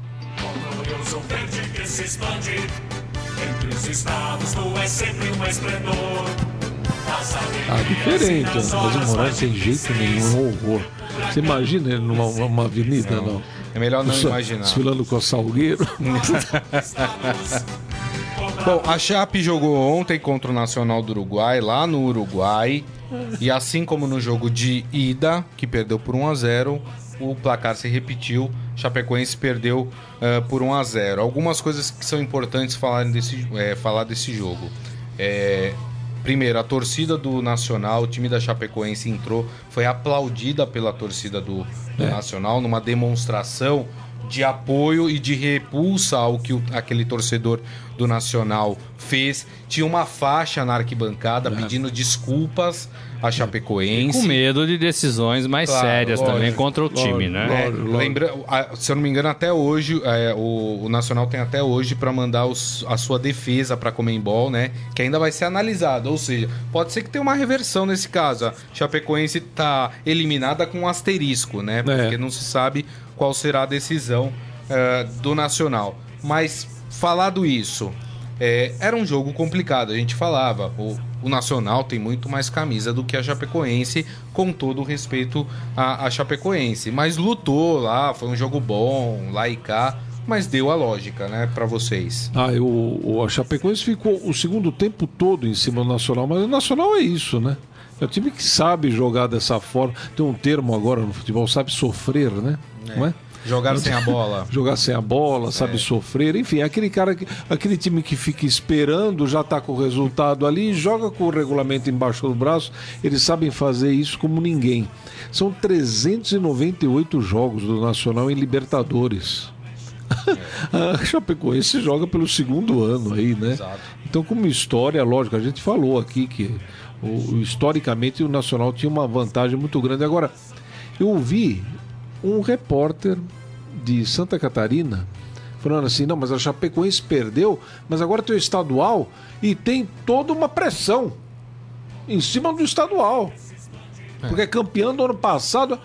Se expande. Entre os estados, tu és sempre um esplendor. Ah, diferente. Mas o Moraes sem jeito nenhum, um horror. Você imagina ele numa, numa avenida, não? É melhor não Só imaginar. Desfilando com o Salgueiro. Bom, a Chape jogou ontem contra o Nacional do Uruguai, lá no Uruguai. E assim como no jogo de ida, que perdeu por 1 a 0 o placar se repetiu. Chapecoense perdeu eh, por 1 a 0 Algumas coisas que são importantes falar desse, eh, falar desse jogo. Eh, primeiro, a torcida do Nacional, o time da Chapecoense entrou, foi aplaudida pela torcida do, do Nacional numa demonstração de apoio e de repulsa ao que o- aquele torcedor do Nacional fez. Tinha uma faixa na arquibancada pedindo desculpas à Chapecoense. Com medo de decisões mais Claro, sérias lógico, também contra o time, né? É, Lógico, lógico. lembra, a- se eu não me engano, até hoje, é, o, o Nacional tem até hoje para mandar os- a sua defesa para Comembol, né? Que ainda vai ser analisada. Ou seja, pode ser que tenha uma reversão nesse caso. A Chapecoense tá eliminada com um asterisco, né? Porque É. não se sabe qual será a decisão é, do Nacional. Mas, falado isso, é, era um jogo complicado. A gente falava, o, o Nacional tem muito mais camisa do que a Chapecoense, com todo o respeito à, à Chapecoense. Mas lutou lá, foi um jogo bom, lá e cá, mas deu a lógica, né, pra vocês. Ah, o, o, a Chapecoense ficou o segundo tempo todo em cima do Nacional, mas o Nacional é isso, né? É o time que sabe jogar dessa forma. Tem um termo agora no futebol, sabe sofrer, né? Não é? Jogaram sem a bola. Jogar sem a bola, sabe sofrer, enfim, é aquele cara que, aquele time que fica esperando, já tá com o resultado ali, joga com o regulamento embaixo do braço, eles sabem fazer isso como ninguém. São 398 jogos do Nacional em Libertadores. a Chapecoense joga pelo segundo ano aí, né? Exato. Então, como história, lógico, a gente falou aqui que o- historicamente o Nacional tinha uma vantagem muito grande. Agora, eu ouvi um repórter de Santa Catarina falando assim: não, mas a Chapecoense perdeu, mas agora tem o estadual e tem toda uma pressão em cima do estadual. porque é campeão do ano passado.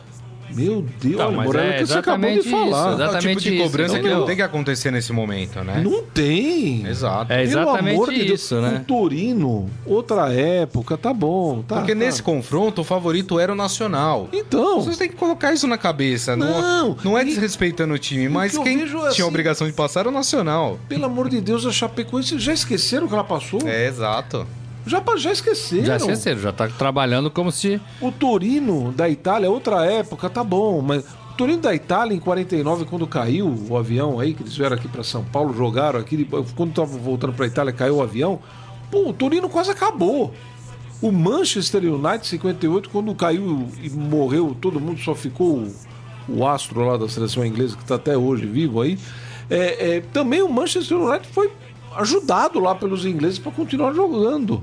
Meu Deus, olha, mas Morelli, é o que você acabou de exatamente falar. isso, É o tipo Exatamente de isso. cobrança Então, que não tem que acontecer nesse momento, né? Não tem. Exato. É Pelo exatamente amor de Deus, isso, né? O Torino, outra época, tá bom. Tá, Porque tá. nesse confronto o favorito era o Nacional. Então, Vocês têm que colocar isso na cabeça. Não, Não, não é e- desrespeitando o time, mas que quem vejo tinha assim- a obrigação de passar era o Nacional. pelo amor de Deus, a Chapecoense já esqueceram que ela passou? É, exato. Já, já esqueceram. Já esqueceram, já tá trabalhando como se. O Torino da Itália, outra época, tá bom, mas o Torino da Itália em 49, quando caiu o avião aí, que eles vieram aqui pra São Paulo, jogaram aqui, quando tava voltando pra Itália, caiu o avião. Pô, o Torino quase acabou. O Manchester United 58, quando caiu e morreu, todo mundo só ficou o, astro lá da seleção inglesa, que tá até hoje vivo aí. É, é, também o Manchester United foi ajudado lá pelos ingleses para continuar jogando.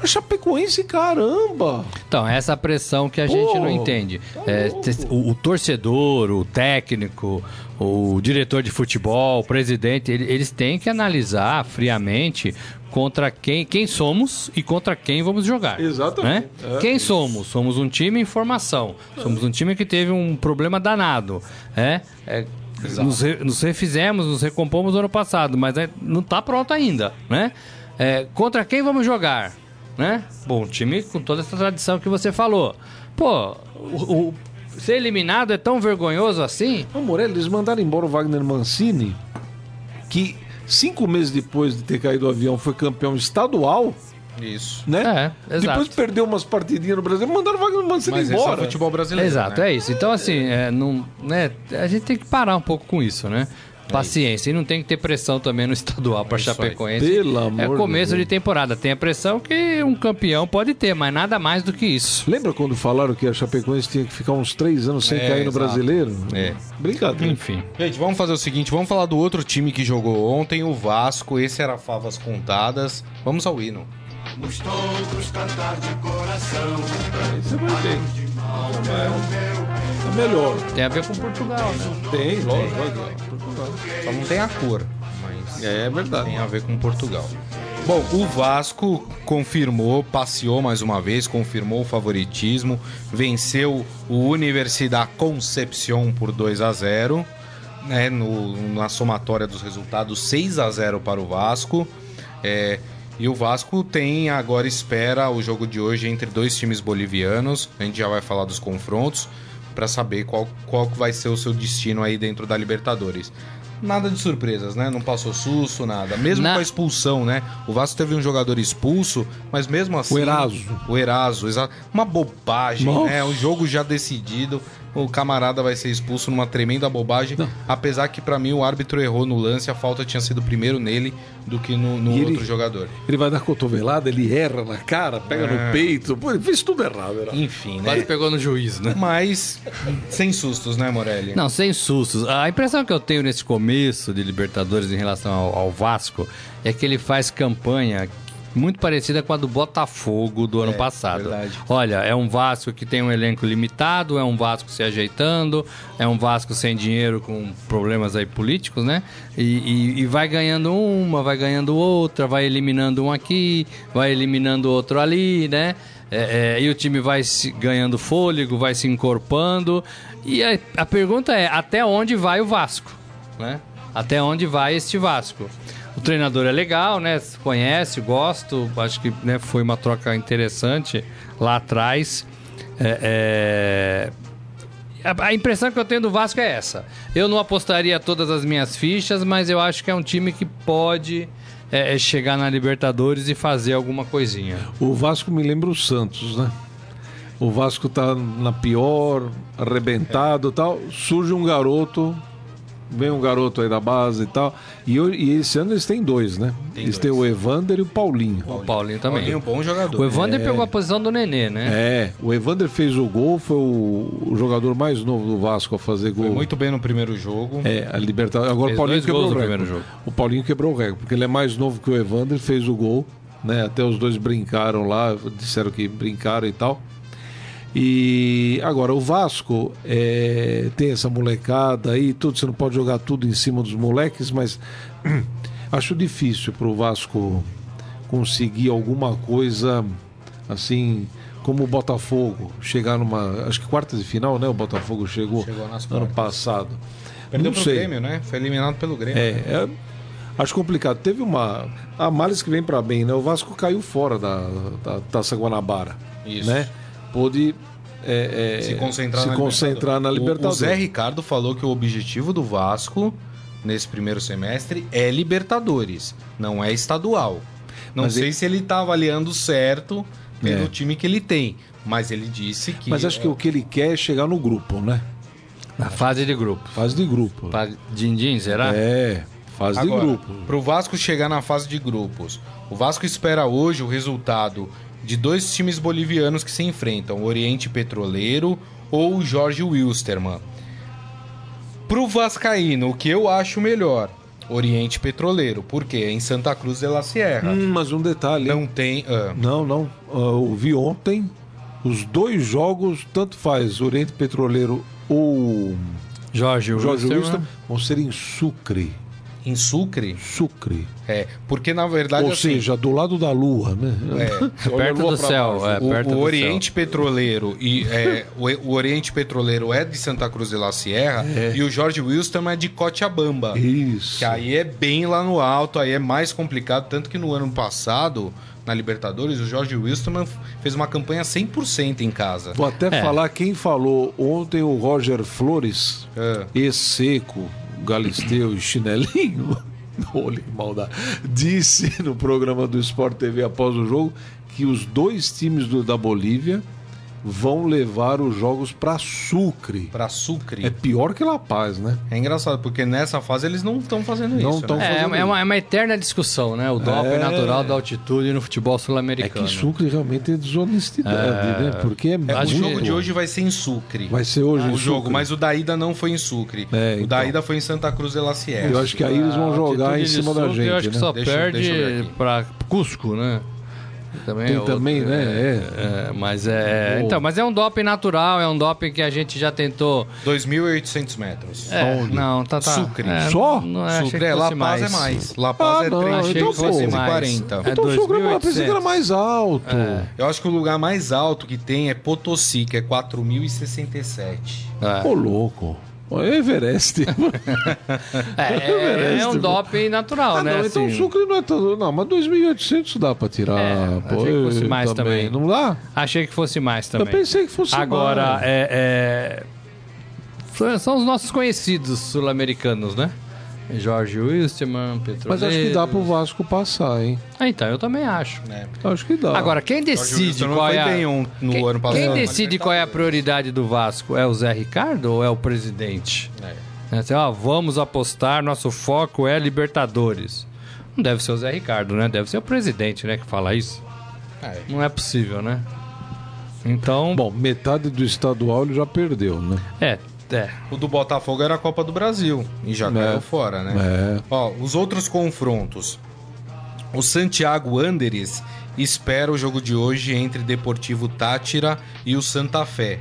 A Chapecoense, caramba! Então, essa pressão que a gente Pô, não entende. tá É, o, o torcedor, o técnico, o diretor de futebol, o presidente, ele- eles têm que analisar friamente contra quem, quem somos e contra quem vamos jogar. Exatamente. né? É. Quem somos? Somos um time em formação. Somos um time que teve um problema danado. É, nos, re- nos refizemos, nos recompomos no ano passado, mas é, não está pronto ainda, né? É, contra quem vamos jogar? Né? Bom, time com toda essa tradição que você falou. Pô, o, o- ser eliminado é tão vergonhoso assim? Ô, Morelli, eles mandaram embora o Wagner Mancini, que cinco meses depois de ter caído o avião foi campeão estadual, Isso. né? É, exato. Depois perdeu umas partidinhas no Brasil, mandaram o Wagner Mancini Mas esse é o embora. futebol brasileiro. Exato, né? é isso. Então, assim, é, não, né, a gente tem que parar um pouco com isso, né? Paciência. E não tem que ter pressão também no estadual para aí. Chapecoense. Pelo amor é de começo Deus. de temporada. Tem a pressão que um campeão pode ter, mas nada mais do que isso. Lembra quando falaram que a Chapecoense tinha que ficar uns três anos sem É, cair no exato. brasileiro? É. Brincadeira. Enfim. Gente, vamos fazer o seguinte, vamos falar do outro time que jogou ontem, o Vasco. Esse era favas contadas. Vamos ao hino. Vamos todos cantar de coração. Aí você vai ver. É, é melhor. Tem a ver com Portugal, né? Tem, lógico. lógico. Só não tem a cor, mas É verdade. tem a ver com Portugal. Bom, o Vasco confirmou, passeou mais uma vez, confirmou o favoritismo, venceu o Universidade Concepción por 2 a 0, né, no, na somatória dos resultados 6 a 0 para o Vasco. É, e o Vasco tem agora espera o jogo de hoje entre dois times bolivianos. A gente já vai falar dos confrontos para saber qual, qual vai ser o seu destino aí dentro da Libertadores. Nada de surpresas, né? Não passou susto, nada. Mesmo Na- com a expulsão, né? O Vasco teve um jogador expulso, mas mesmo assim. O Eraso. O Eraso, exato. Uma bobagem, Nossa. né? O jogo já decidido. O camarada vai ser expulso numa tremenda bobagem. Apesar que, pra mim, o árbitro errou no lance. A falta tinha sido primeiro nele do que no, no E ele- outro jogador. Ele vai dar cotovelada, ele erra na cara, pega É. no peito. Pô, ele fez tudo errado. Era. Enfim, Quase né? pegou no juiz, né? Mas sem sustos, né, Morelli? Não, sem sustos. A impressão que eu tenho nesse começo de Libertadores em relação ao, ao Vasco é que ele faz campanha muito parecida com a do Botafogo do ano passado. verdade. Olha, é um Vasco que tem um elenco limitado, é um Vasco se ajeitando, é um Vasco sem dinheiro com problemas aí políticos, né? E, e- e vai ganhando uma, vai ganhando outra, vai eliminando um aqui, vai eliminando outro ali, né? É, é, e o time vai se ganhando fôlego, vai se encorpando. E a, a pergunta é: até onde vai o Vasco? Né? Até onde vai este Vasco? O treinador é legal, né? Conhece, gosto. Acho que né, foi uma troca interessante lá atrás. É, é, a- impressão que eu tenho do Vasco é essa. Eu não apostaria todas as minhas fichas, mas eu acho que é um time que pode é, é, chegar na Libertadores e fazer alguma coisinha. O Vasco me lembra o Santos, né? O Vasco tá na pior, arrebentado e tal. Surge um garoto, vem um garoto aí da base e tal. E, eu- e esse ano eles têm dois, né? eles têm o Evander e o Paulinho. O Paulinho também. Paulinho é um bom jogador. O Evander pegou a posição do Nenê, né? É, o Evander fez o gol, foi o, o jogador mais novo do Vasco a fazer gol. Foi muito bem no primeiro jogo. É, a Libertadores. Agora Fez o Paulinho dois quebrou o no recorde. primeiro jogo. O Paulinho quebrou o recorde, porque ele é mais novo que o Evander, fez o gol, né? Até os dois brincaram lá, disseram que brincaram e tal. E agora o Vasco é, tem essa molecada aí, tudo, você não pode jogar tudo em cima dos moleques, mas acho difícil para o Vasco conseguir alguma coisa assim como o Botafogo chegar numa. Acho que quarta de final, né? O Botafogo chegou, Chegou ano passado. Perdeu Não sei. Grêmio, né? Foi eliminado pelo Grêmio. É, é, acho complicado. Teve uma. A males que vem pra bem, né? O Vasco caiu fora da, da Taça Guanabara. Isso. Né? Pôde. É, é, se concentrar, se na, concentrar na O- Libertadores. O, Zé Ricardo falou que o objetivo do Vasco nesse primeiro semestre é Libertadores, não é estadual. Não Mas sei ele- se ele tá avaliando certo pelo É. time que ele tem, mas ele disse que Mas acho que o que ele quer é chegar no grupo, né? Na fase de grupo. Fase de grupo. Din-din, será? É, fase Agora, de grupo. pro Vasco chegar na fase de grupos, o Vasco espera hoje o resultado de dois times bolivianos que se enfrentam, Oriente Petroleiro ou o Jorge Wilstermann. Pro Vascaíno, o que eu acho melhor? Oriente Petroleiro, porque é em Santa Cruz de la Sierra. Hum, mas um detalhe. Não tem. ah, Não, não. Ah, eu vi ontem os dois jogos, tanto faz Oriente Petroleiro ou Jorge Jorge Wilstermann. Vão ser em Sucre. Em Sucre? Sucre. É, porque na verdade. ou assim, seja, do lado da lua, né? É, a Perto lua do céu, é, o, perto o do Oriente Petroleiro e é, o, o Oriente Petroleiro é de Santa Cruz de la Sierra e o Jorge Wilstermann é de Cochabamba. Isso. Que aí é bem lá no alto, aí é mais complicado. Tanto que no ano passado, na Libertadores, o Jorge Wilstermann fez uma campanha 100% em casa. Vou até É. falar quem falou ontem o Roger Flores, É. ex-seco, Galisteu e chinelinho. Olha que maldade. Disse no programa do Sport TV após o jogo que os dois times do- da Bolívia vão levar os jogos para Sucre. Pra Sucre. É pior que La Paz, né? É engraçado, porque nessa fase eles não estão fazendo Não isso. tão né? É, fazendo é uma, é uma eterna discussão, né? O doping É. natural da altitude no futebol É sul-americano. que Sucre realmente é desonestidade, né? Porque é, É, o muito... jogo de hoje vai ser em Sucre. vai ser hoje o em jogo, Sucre. mas o da ida não foi em Sucre. É, o da então. ida foi em Santa Cruz de la Sierra. Eu acho que aí eles vão jogar em cima da Sucre, gente, Eu acho que né? só Deixa perde pra Cusco, né? Também Tem é outro, também, né? É, mas é. Então, mas é um doping natural, é um doping que a gente já tentou. 2.800 metros. É, não, tá, tá. Sucre. É, Só? Não, é, Sucre é, La Paz mais. é mais. La Paz Ah, é não, 3, então, Achei que fosse mais. 340. É Então o Sucre eu pensei que era 2.800. mais alto. Eu acho que o lugar mais alto que tem é Potosí, que é 4.067. É. Ô, louco. Ó, É Everest. É, é, é um doping natural, ah, né? não, então o assim. Sucre não é tão... Não, mas 2.800 dá pra tirar. É, pô. achei que fosse mais também. Não dá? Achei que fosse mais também. Eu pensei que fosse Agora, mais. é, é, são- São os nossos conhecidos sul-americanos, né? Jorge Wilstermann, Petroleiro. Mas acho que dá pro Vasco passar, hein? Ah, então, eu também acho. Acho que dá. Agora, quem decide qual é a... bem um- no quem, ano passado, quem decide qual é a prioridade do Vasco? É o Zé Ricardo ou é o presidente? É. Assim, ó, vamos apostar, nosso foco é Libertadores. Não deve ser o Zé Ricardo, né? Deve ser o presidente, né, que fala isso. É. Não é possível, né? Então, Bom, metade do estadual ele já perdeu, né? é, é. O do Botafogo era a Copa do Brasil e já caiu fora, né? É. Ó, os outros confrontos. O Santiago Wanderers espera o jogo de hoje entre Deportivo Tátira e o Santa Fé.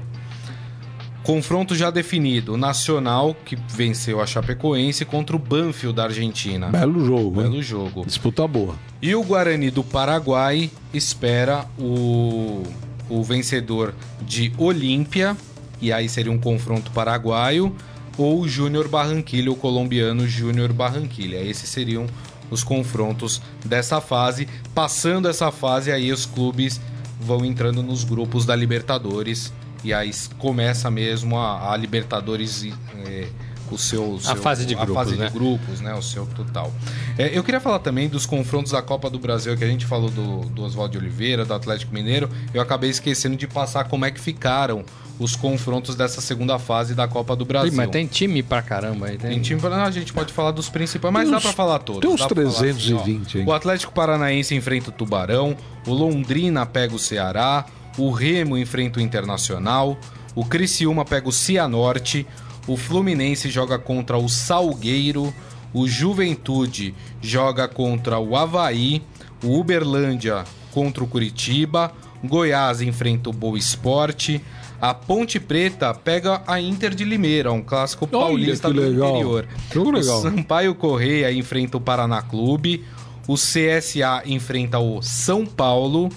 Confronto já definido. O Nacional, que venceu a Chapecoense, contra o Banfield da Argentina. Belo jogo, hein? Belo jogo. Disputa boa. E o Guarani do Paraguai espera o, o vencedor de Olímpia, e aí seria um confronto paraguaio, ou Júnior Barranquilha, o colombiano Júnior Barranquilha. Esses seriam os confrontos dessa fase. Passando essa fase, aí os clubes vão entrando nos grupos da Libertadores, e aí começa mesmo a, a Libertadores. eh, o seu, o seu- fase de a grupos, fase de né? grupos, né? O seu total. É, eu queria falar também dos confrontos da Copa do Brasil, que a gente falou do, do Oswaldo de Oliveira, do Atlético Mineiro. Eu acabei esquecendo de passar como é que ficaram os confrontos dessa segunda fase da Copa do Brasil. Ih, Mas tem time pra caramba aí. Tem... Tem time pra- a gente pode falar dos principais, mas Tem dá uns- pra falar todos. tem uns dá pra falar 320, ó. hein? O Atlético Paranaense enfrenta o Tubarão, o Londrina pega o Ceará, o Remo enfrenta o Internacional, o Criciúma pega o Cianorte, o Fluminense joga contra o Salgueiro, o Juventude joga contra o Havaí, o Uberlândia contra o Curitiba, Goiás enfrenta o Boa Esporte, a Ponte Preta pega a Inter de Limeira, um clássico Olha paulista do legal. interior. Jogo O legal. Sampaio Correia enfrenta o Paraná Clube, o CSA enfrenta o São Paulo,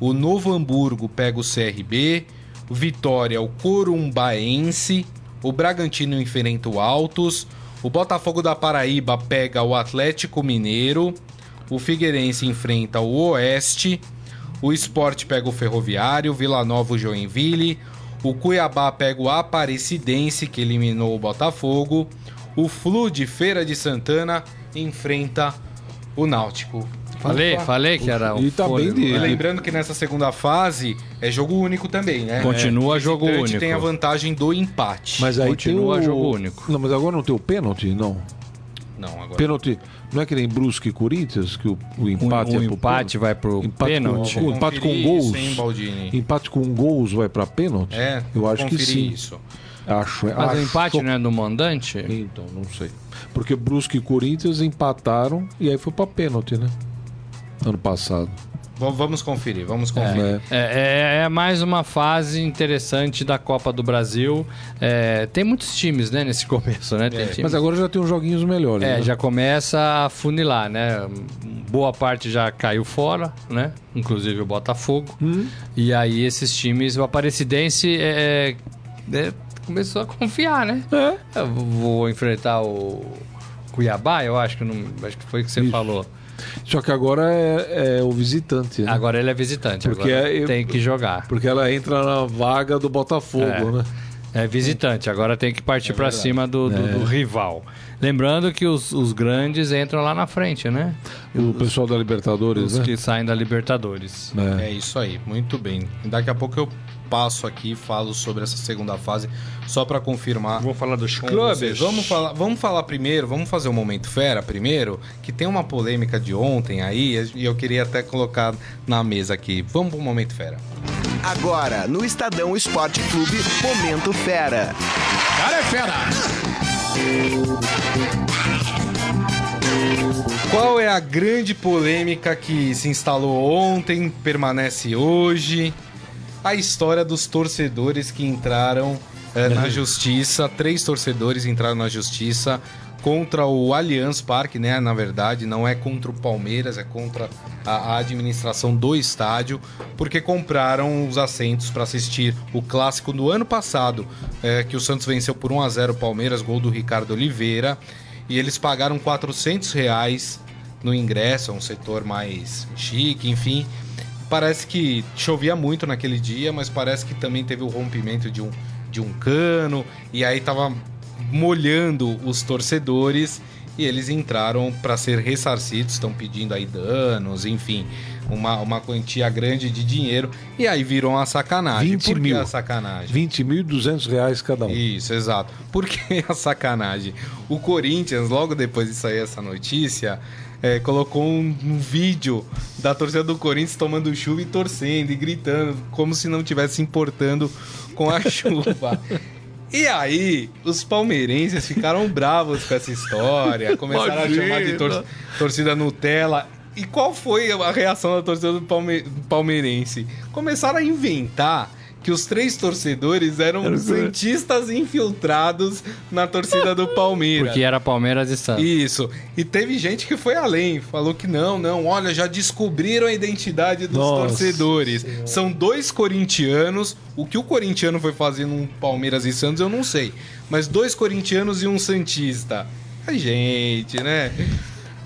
o Novo Hamburgo pega o CRB, o Vitória o Corumbaense, o Bragantino enfrenta o Altos, o Botafogo da Paraíba pega o Atlético Mineiro, o Figueirense enfrenta o Oeste, o Sport pega o Ferroviário, Vila Nova o Joinville, o Cuiabá pega o Aparecidense, que eliminou o Botafogo, o Flu de Feira de Santana enfrenta o Náutico. Falei, Opa. falei que era o E tá bem dele. E né? lembrando que nessa segunda fase é jogo único também, né? Continua É, jogo único. tem a vantagem do empate. Mas aí Continua o... jogo único. Não, mas agora não tem o pênalti, não. Não, agora. Pênalti. Não é que nem Brusque e Corinthians, que o, o empate o é pro empate vai pro Empate pênalti. com- o empate com gols. isso? Empate com gols vai pra pênalti? É, Eu acho que sim. isso. Acho. Mas acho. o empate não é do mandante? Então, não sei. Porque Brusque e Corinthians empataram e aí foi pra pênalti, né? Ano passado. Vamos conferir, vamos conferir. É. É, é- é mais uma fase interessante da Copa do Brasil. É, tem muitos times, né, nesse começo, né? Tem times- Mas agora já tem uns joguinhos melhores. É, né? já começa a funilar, né? Boa parte já caiu fora, né? Inclusive o Botafogo. Hum. E aí esses times, o Aparecidense é, é, começou a confiar, né? É. Eu vou enfrentar o Cuiabá, eu acho que não, acho que foi o que você Isso. falou. Só que agora é, é o visitante, né? Agora ele é visitante, Porque agora é- tem que jogar. Porque ela entra na vaga do Botafogo, É. né? É visitante, agora tem que partir pra cima do, do- do rival. Lembrando que os, os grandes entram lá na frente, né? O pessoal da Libertadores, Os né? que saem da Libertadores. É. É isso aí, muito bem. Daqui a pouco eu passo aqui e falo sobre essa segunda fase, só para confirmar. Vamos falar dos clubes? Vamos falar, vamos falar primeiro, vamos fazer o momento fera primeiro, que tem uma polêmica de ontem aí e eu queria até colocar na mesa aqui. Vamos pro momento fera. Agora, no Estadão Esporte Clube, Momento Fera. Cara é fera! Qual é a grande polêmica que se instalou ontem, permanece hoje? A história dos torcedores que entraram eh, na justiça. Três torcedores entraram na justiça contra o Allianz Parque, né? Na verdade, não é contra o Palmeiras, é contra a, a administração do estádio, porque compraram os assentos para assistir o clássico do ano passado, eh, que o Santos venceu por 1 a 0 o Palmeiras, gol do Ricardo Oliveira. E eles pagaram 400 reais no ingresso, é um setor mais chique, enfim. Parece que chovia muito naquele dia, mas parece que também teve o rompimento de um, de um cano, e aí tava molhando os torcedores e eles entraram para ser ressarcidos, estão pedindo aí danos, enfim, uma, uma quantia grande de dinheiro, e aí virou uma sacanagem. 20 Por que mil. a sacanagem? 20.200 reais cada um. Isso, exato. Por que a sacanagem? O Corinthians, logo depois de sair essa notícia, é, colocou um, um vídeo da torcida do Corinthians tomando chuva e torcendo e gritando, como se não tivesse se importando com a chuva. E aí, os palmeirenses ficaram bravos com essa história, começaram a chamar de tor- torcida Nutella. E qual foi a reação da torcida do Palme- palmeirense? Começaram a inventar que os três torcedores eram santistas infiltrados na torcida do Palmeiras. Porque era Palmeiras e Santos. Isso. E teve gente que foi além, falou que não, não, olha, já descobriram a identidade dos Nossa torcedores. São dois corintianos. O que o corintiano foi fazer num Palmeiras e Santos, eu não sei. Mas dois corintianos e um santista. A gente, né?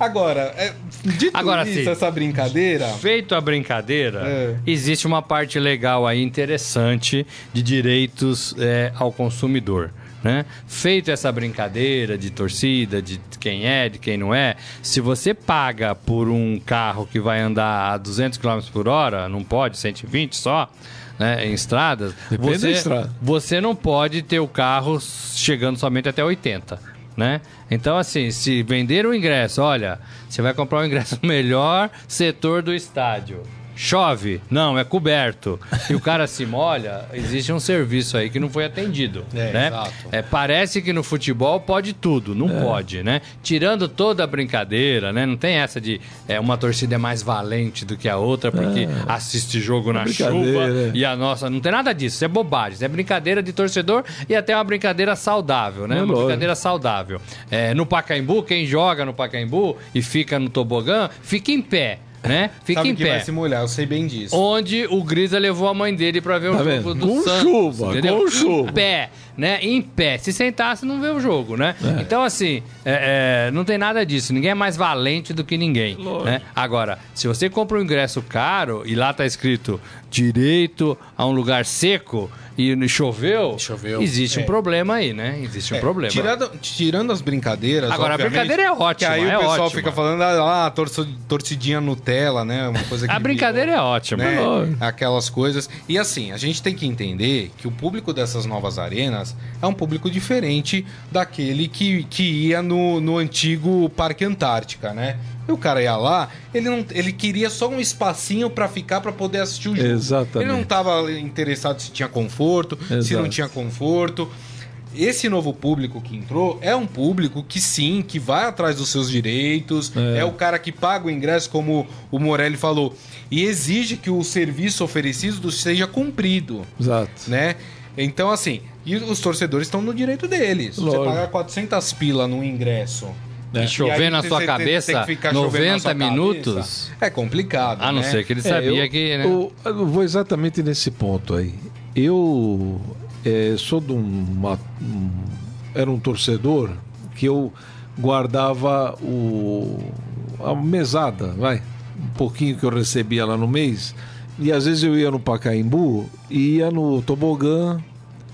Agora, é, dito Agora, isso, sim. essa brincadeira. Feito a brincadeira, É. existe uma parte legal aí interessante de direitos é, ao consumidor. Né? Feito essa brincadeira de torcida, de quem é, de quem não é, se você paga por um carro que vai andar a 200 km por hora, não pode, 120 só, né, em estradas, Depende você, da estrada. você não pode ter o carro chegando somente até 80, né? Então, assim, se vender o ingresso, olha, você vai comprar o ingresso melhor setor do estádio. Chove? Não, é coberto. E o cara se molha, existe um serviço aí que não foi atendido. É, né? exato. É, parece que no futebol pode tudo, não pode, né? Tirando toda a brincadeira, né? Não tem essa de é, uma torcida é mais valente do que a outra porque assiste jogo na chuva é. e a nossa. Não tem nada disso, isso é bobagem. Isso é brincadeira de torcedor e até uma brincadeira saudável, né? É uma lógico. brincadeira saudável. É, no Pacaembu, quem joga no Pacaembu e fica no tobogã, fica em pé. Né? Fica Sabe em que pé. vai se molhar, eu sei bem disso. Onde o Grisa levou a mãe dele pra ver o Tá jogo vendo? do Com Santos. chuva, entendeu? com chuva. Em pé, né? Em pé. Se sentasse, não vê o jogo, né? É. Então, assim, é, é, não tem nada disso. Ninguém é mais valente do que ninguém. Né? Agora, se você compra um ingresso caro e lá tá escrito direito a um lugar seco e choveu, Choveu. existe um É. problema aí, né? Existe um É, problema. Tirando, tirando as brincadeiras. Agora, a brincadeira é ótima, Que aí é o pessoal ótima. fica falando, ah, torço- torcidinha Nutella, né? Uma coisa que A brincadeira virou, é ótima. né? Aquelas coisas. E assim, a gente tem que entender que o público dessas novas arenas é um público diferente daquele que, que ia no, no antigo Parque Antártica, né? E o cara ia lá, ele, não, ele queria só um espacinho pra ficar pra poder assistir o jogo. Exatamente. Ele não tava interessado se tinha conforto, se Exato. não tinha conforto. Esse novo público que entrou é um público que sim, que vai atrás dos seus direitos, É. é, o cara que paga o ingresso, como o Morelli falou, e exige que o serviço oferecido seja cumprido, Exato. né? Então, assim, e os torcedores estão no direito deles. Lógico. Você paga 400 pila no ingresso. E chover na sua cabeça que ficar chovendo na 90 sua cabeça. minutos. É complicado, A não né? ser que ele É, sabia eu- que. Né? eu- eu vou exatamente nesse ponto aí. Eu é, sou de uma. um- era um torcedor que eu guardava o, a mesada, vai. Um pouquinho que eu recebia lá no mês. E às vezes eu ia no Pacaembu, ia no tobogã,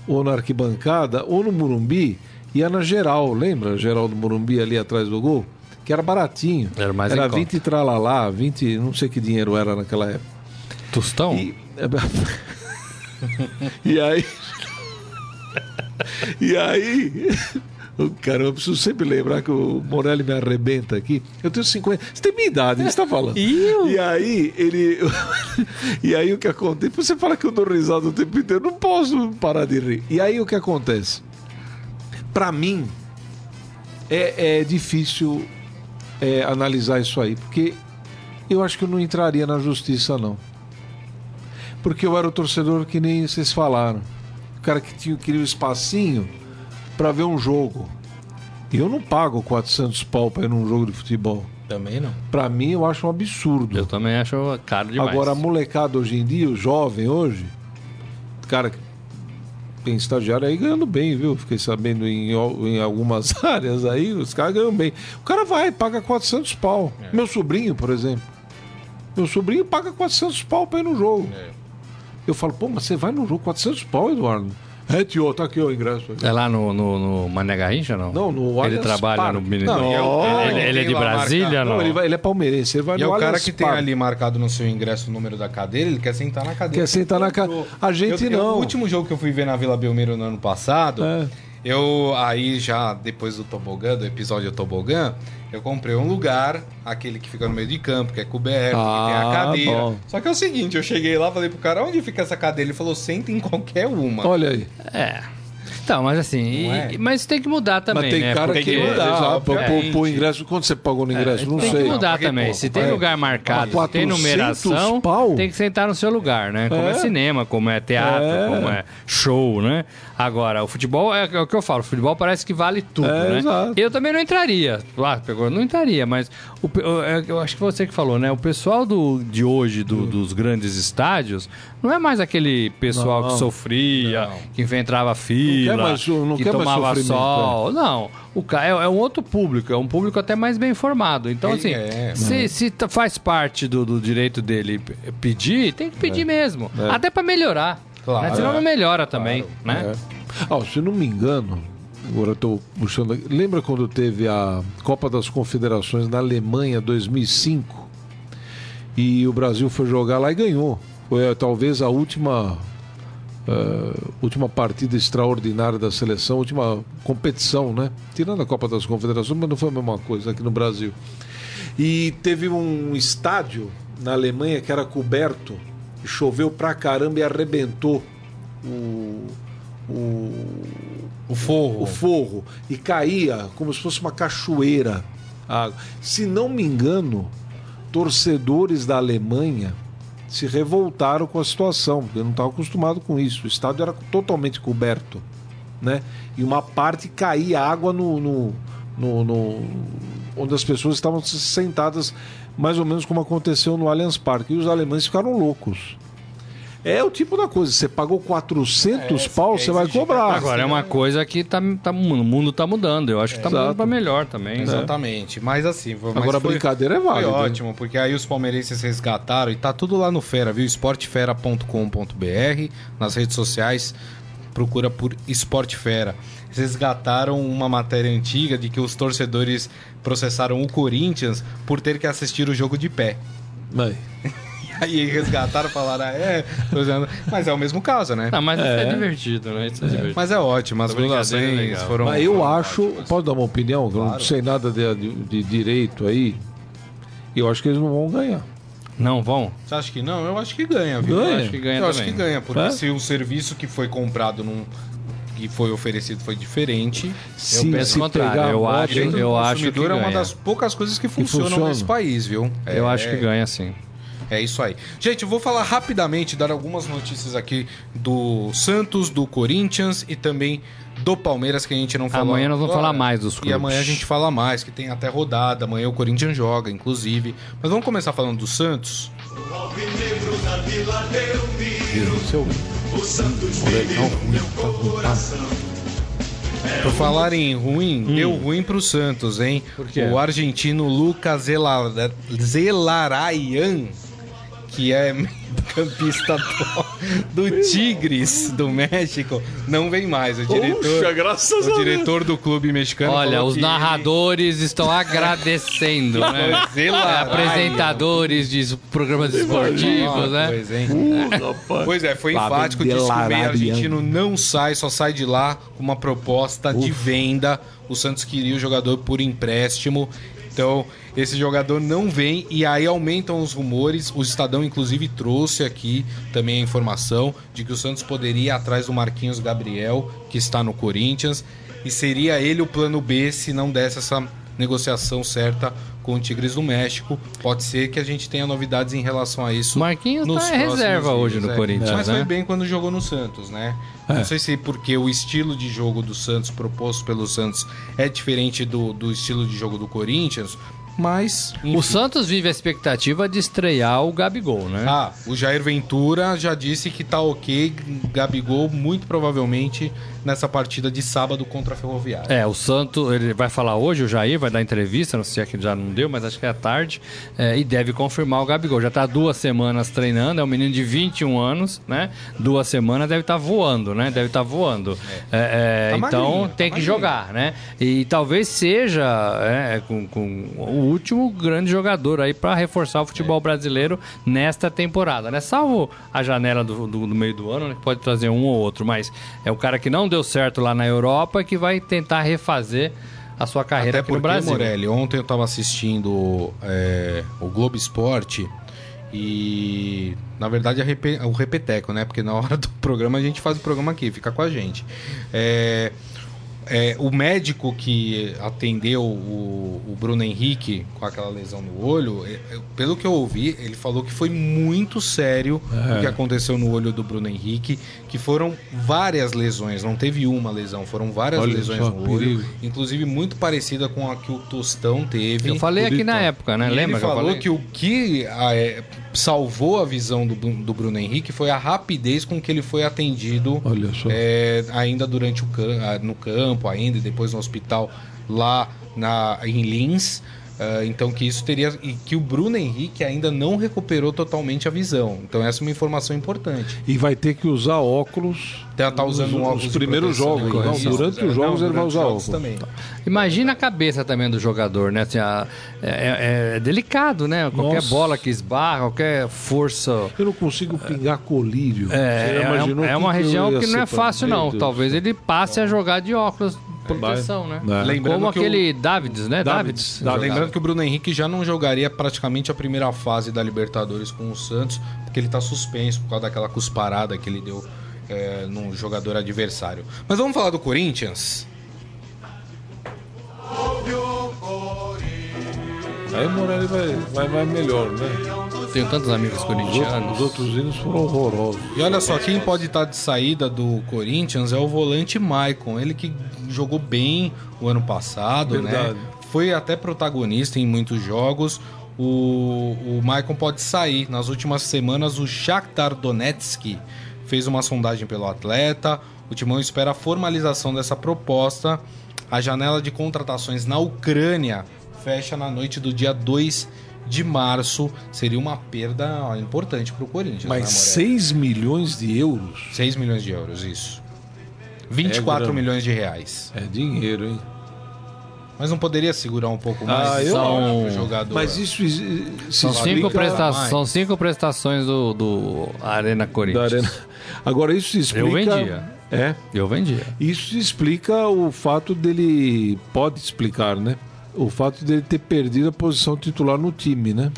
ou na arquibancada, ou no Morumbi, ia na geral, lembra? Geral do Morumbi ali atrás do gol? Que era baratinho. Era mais Era conta. 20 tralalá, 20, não sei que dinheiro era naquela época. Tostão? E, e aí. E aí. O Cara, eu preciso sempre lembrar que o Morelli me arrebenta aqui. Eu tenho 50. Você tem minha idade, você está falando. E aí, ele. e aí o que acontece? Você fala que eu dou risada o tempo inteiro. Eu não posso parar de rir. E aí o que acontece? Para mim, é, é difícil é, analisar isso aí, porque eu acho que eu não entraria na justiça, não. Porque eu era o torcedor que nem vocês falaram. O cara que tinha, queria um espacinho para ver um jogo. E eu não pago 400 pau para ir num jogo de futebol. Também não. Para mim, eu acho um absurdo. Eu também acho caro demais. Agora, a molecada hoje em dia, o jovem hoje, cara tem estagiário aí ganhando bem, viu? Fiquei sabendo em, em algumas áreas aí, os caras ganham bem. O cara vai, paga 400 pau. Meu sobrinho, por exemplo. Meu sobrinho paga 400 pau pra ir no jogo. Eu falo, pô, mas você vai no jogo 400 pau, Eduardo? É, tio, tá aqui o ingresso. É lá no, no, no Mané Garrincha, não? Não, no Ele Allianz trabalha Parque. no Mineirão. Não, E é cara ele, que ele é tem de Brasília, não? Não, ele, vai, ele é palmeirense, ele vai E no é o cara Allianz que tem Parque. ali marcado no seu ingresso o número da cadeira, ele quer sentar na cadeira. Quer sentar na ca- A gente Eu- eu- não. O último jogo que eu fui ver na Vila Belmiro no ano passado, É. eu aí já depois do tobogã, do episódio tobogã, eu comprei um lugar, aquele que fica no meio de campo, que é coberto, que tem Ah, a cadeira. bom. Só que é o seguinte, eu cheguei lá, falei pro cara, onde fica essa cadeira? Ele falou, senta em qualquer uma. Olha aí. É. Então, mas assim, Não é? e- mas tem que mudar também, Mas tem né? cara Porque- que Porque- mudar. Pô, ingresso, quanto você pagou no ingresso? não tem sei. que mudar Porque, também. pô, Se tem é. lugar marcado, Ah, se tem 400 numeração, pau? tem que sentar no seu lugar, né? Como é, É. cinema, como é teatro, É. como é show, né? Agora, o futebol é, é o que eu falo, o futebol parece que vale tudo, É, né? exato. Eu também não entraria. Ah, pegou, não entraria, mas o eu, eu acho que você que falou, né? O pessoal do, de hoje, do- dos grandes estádios, não é mais aquele pessoal Não. que sofria, que enfrentava fila, mais não que mais tomava sofrimento, sol. Não, o é, é um outro público, é um público até mais bem informado. Então, Ele assim, é. se, se faz parte do, do direito dele pedir, tem que pedir mesmo. É. Até pra melhorar. Claro. né? Senão não melhora também, né? É. Ah, se não me engano, agora eu tô puxando aqui. Lembra quando teve a Copa das Confederações na Alemanha 2005? E o Brasil foi jogar lá e ganhou. Foi eh, talvez a última eh, última partida extraordinária da seleção, última competição, né? Tirando a Copa das Confederações, mas não foi a mesma coisa aqui no Brasil. E teve um estádio na Alemanha que era coberto, choveu pra caramba e arrebentou o, o, O forro. o forro e caía como se fosse uma cachoeira. Se não me engano, torcedores da Alemanha se revoltaram com a situação, porque não estavam acostumados com isso. O estádio era totalmente coberto, né? E uma parte caía água no, no, no- no- onde as pessoas estavam sentadas. Mais ou menos como aconteceu no Allianz Parque. E os alemães ficaram loucos. É o tipo da coisa, você pagou 400 pau, você vai cobrar. Agora é uma coisa que tá, tá, o mundo tá mudando. Eu acho que tá mudando pra melhor também. né? Exatamente. Mas assim, mas Agora a foi- brincadeira é Foi válida. ótimo, porque aí os palmeirenses resgataram e tá tudo lá no Fera, viu? esportefera.com.br, nas redes sociais, procura por Esporte Fera. Resgataram uma matéria antiga de que os torcedores processaram o Corinthians por ter que assistir o jogo de pé. Aí. Aí resgataram e falaram, ah, é, tô dizendo. mas é o mesmo caso, né? Não, mas isso é divertido, né? Isso é, divertido. Mas é ótimo, as é gozações legal. foram. Mas eu foram acho, ótimas. posso dar uma opinião? Eu não sei nada de, de- de direito aí. Eu acho que eles não vão ganhar. Não vão? Você acha que não? Eu acho que ganha, viu? Ganha? Eu acho que ganha Eu acho também. que ganha, porque É? se o serviço que foi comprado num e foi oferecido foi diferente, Se, penso se o contrário, eu acho- eu acho que é uma ganha. das poucas coisas que funcionam funciona. nesse país, viu? Eu É- acho que ganha sim. É isso aí. Gente, eu vou falar rapidamente, dar algumas notícias aqui do Santos, do Corinthians e também do Palmeiras, que a gente não falou. Amanhã nós vamos falar mais dos E clubes. amanhã a gente fala mais, que tem até rodada. Amanhã o Corinthians joga, inclusive. Mas vamos começar falando do Santos. Por falar em ruim, deu ruim pro Santos, hein? Hum. O argentino Lucas Zela- Zelarayan, que é campista do, do Tigres do México, não vem mais. O diretor, graças o diretor do clube mexicano. Olha, os que narradores estão agradecendo, né? É, apresentadores de programas esportivos, né? Pois, hein? Pois é, foi enfático, disse que o meio argentino não sai, só sai de lá com uma proposta de venda. O Santos queria o jogador por empréstimo. Então, esse jogador não vem e aí aumentam os rumores. O Estadão, inclusive, trouxe aqui também a informação de que o Santos poderia ir atrás do Marquinhos Gabriel, que está no Corinthians, e seria ele o plano B se não desse essa negociação certa com o Tigres do México. Pode ser que a gente tenha novidades em relação a isso. Marquinhos nos tá reserva hoje no é. Corinthians, Mas né? foi bem quando jogou no Santos, né? Não sei se porque o estilo de jogo do Santos, proposto pelo Santos, é diferente do, do estilo de jogo do Corinthians, mas. O enfim. Santos vive a expectativa de estrear o Gabigol, né? Ah, o Jair Ventura já disse que tá ok, Gabigol, muito provavelmente nessa partida de sábado contra a Ferroviária. É, o Santos, ele vai falar hoje, o Jair vai dar entrevista, não sei se é que já não deu, mas acho que é à tarde, é, e deve confirmar o Gabigol. Já tá duas semanas treinando, é um menino de 21 anos, né? Duas semanas deve estar voando, né? Deve estar voando. É, é, Tá então magrinho, tá tem que magrinho. jogar, né? E talvez seja é, com, com o último grande jogador aí para reforçar o futebol brasileiro nesta temporada, né? Salvo a janela do, do- do meio do ano, né? que pode trazer um ou outro, mas é o cara que não deu certo lá na Europa que vai tentar refazer a sua carreira Até aqui no porque, Brasil. Morelli, ontem eu tava assistindo é, o Globo Esporte e, na verdade, o Repeteco, né? Porque na hora do programa a gente faz o programa aqui, fica com a gente. É, é, o médico que atendeu o, o Bruno Henrique com aquela lesão no olho, é, é, pelo que eu ouvi, ele falou que foi muito sério o que aconteceu no olho do Bruno Henrique, que foram várias lesões, não teve uma lesão, foram várias Olha lesões só, no olho, inclusive muito parecida com a que o Tostão teve. Eu falei aqui na época, né? E Lembra ele que eu falou falei? que o que ah, é, salvou a visão do, do Bruno Henrique foi a rapidez com que ele foi atendido é, ainda durante o ah, no campo ainda e depois no hospital lá na, em Lins. Ah, então que isso teria e que o Bruno Henrique ainda não recuperou totalmente a visão. Então essa é uma informação importante. E vai ter que usar óculos. Tá, tá usando um óculos de primeiros jogos, aí, não, isso. durante os jogos ele vai usar os óculos. também. Imagina a cabeça também do jogador, né? Assim, a- é, é- é delicado, né? Qualquer Nossa. bola que esbarra, qualquer força. Eu não consigo pingar colírio. É, Você é, imaginou é uma que região que não é fácil, não. Deus Talvez ele passe a jogar de óculos proteção, né? É. Lembrando Como que o- aquele Davids, né? Davids, Davids. Davids. Lembrando que o Bruno Henrique já não jogaria praticamente a primeira fase da Libertadores com o Santos, porque ele tá suspenso por causa daquela cusparada que ele deu é, num jogador adversário. Mas vamos falar do Corinthians? Aí o Morelli vai, vai, vai melhor, né? Tenho tantos amigos Os outros, corintianos. os outros hinos foram horrorosos. E olha só, quem pode estar de saída do Corinthians é o volante Maicon. Ele que jogou bem o ano passado, Verdade. né? Foi até protagonista em muitos jogos. o, o Maicon pode sair. Nas últimas semanas, o Shakhtar Donetsk fez uma sondagem pelo atleta. O Timão espera a formalização dessa proposta. A janela de contratações na Ucrânia fecha na noite do dia 2 de março. Seria uma perda ó, importante para o Corinthians. Mas né, 6 milhões de euros 6 milhões de euros, isso. 24 grana. milhões de reais. é dinheiro, hein? Mas não poderia segurar um pouco mais Ah, eu são... acho. jogador? Mas isso São cinco, presta são cinco prestações do, do Arena Corinthians. arena. Agora isso explica. Eu vendia. É. Eu vendia. Isso explica o fato dele. Pode explicar, né? O fato dele ter perdido a posição titular no time, né?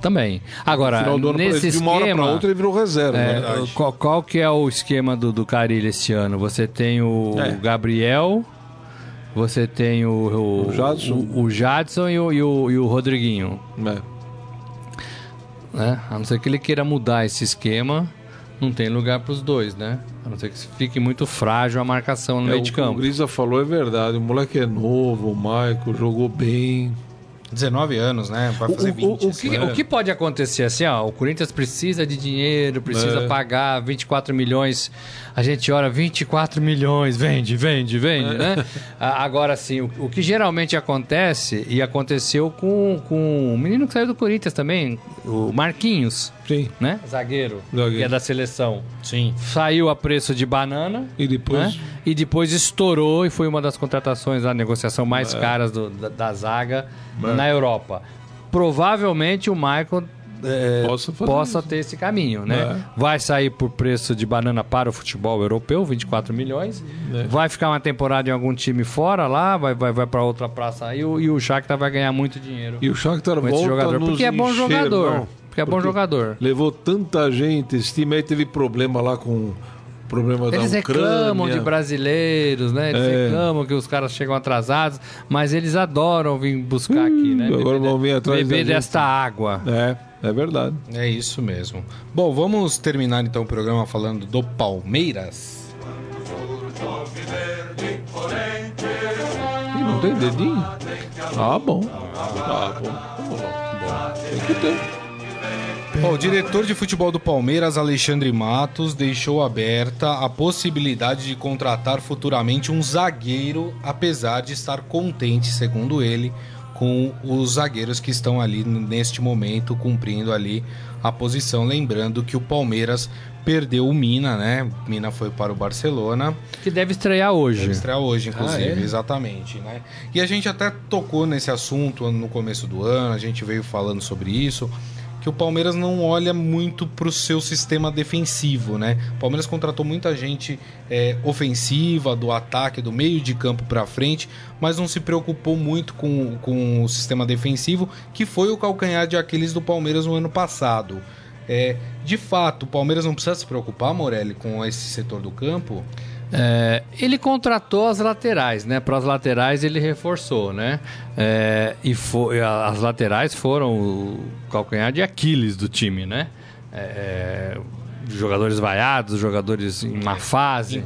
Também. Agora, No final do ano, nesse de uma hora esquema... pra outra, ele virou reserva. É, né? qual, qual que é o esquema do, do Carilho este ano? Você tem o É. Gabriel, você tem o, o, O Jadson. o, o Jadson e o, e o, e o Rodriguinho. É. Né? A não ser que ele queira mudar esse esquema, não tem lugar para os dois, né? A não ser que fique muito frágil a marcação no É, meio de que o campo. Grisa falou é verdade. O moleque é novo, o Maico jogou bem. 19 anos, né? Vai fazer O, 20. o- o que, ano. o que pode acontecer assim, ó, o Corinthians precisa de dinheiro, precisa É. pagar 24 milhões, a gente ora 24 milhões, vende, vende, vende, né? A- Agora sim, o, que geralmente acontece, e aconteceu com, com o menino que saiu do Corinthians também, o Marquinhos, Sim. né? Zagueiro, Zagueiro. que é da seleção. Sim. Saiu a preço de banana, E depois. né? E depois estourou e foi uma das contratações, a negociação mais caras do- da, da zaga na Europa. Provavelmente o Michael é, Possa ter esse caminho, né? É. Vai sair por preço de banana para o futebol europeu, 24 milhões. É. Vai ficar uma temporada em algum time fora lá, vai, vai, vai para outra praça aí, e o, e o Shakhtar vai ganhar muito dinheiro E o Shakhtar com esse volta jogador. Porque é bom encher, jogador. não. Porque é bom jogador. Levou tanta gente. Esse time aí teve problema lá com problema Eles da Ucrânia. reclamam de brasileiros, né? Eles É. reclamam que os caras chegam atrasados, mas eles adoram vir buscar aqui, né? agora Beber vão vir atrás Beber desta água. É, é verdade. É isso mesmo. Bom, vamos terminar então o programa falando do Palmeiras. Ih, não tem dedinho? Ah, bom. Ah, bom. Bom, Tem que ter. Bom, o diretor de futebol do Palmeiras, Alexandre Matos, deixou aberta a possibilidade de contratar futuramente um zagueiro, apesar de estar contente, segundo ele, com os zagueiros que estão ali neste momento cumprindo ali a posição. Lembrando que o Palmeiras perdeu o Mina, né? Mina foi para o Barcelona. Que deve estrear hoje. Deve estrear hoje, inclusive, Ah, é? exatamente, né? E a gente até tocou nesse assunto no começo do ano, a gente veio falando sobre isso, que o Palmeiras não olha muito para o seu sistema defensivo, né? O Palmeiras contratou muita gente é, ofensiva, do ataque, do meio de campo para frente, mas não se preocupou muito com, com o sistema defensivo, que foi o calcanhar de Aquiles do Palmeiras no ano passado. É, de fato, o Palmeiras não precisa se preocupar, Morelli, com esse setor do campo? É, ele contratou as laterais, né? Para as laterais ele reforçou, né? É, e foi, as laterais foram o calcanhar de Aquiles do time, né? É, jogadores vaiados, jogadores em má fase, né?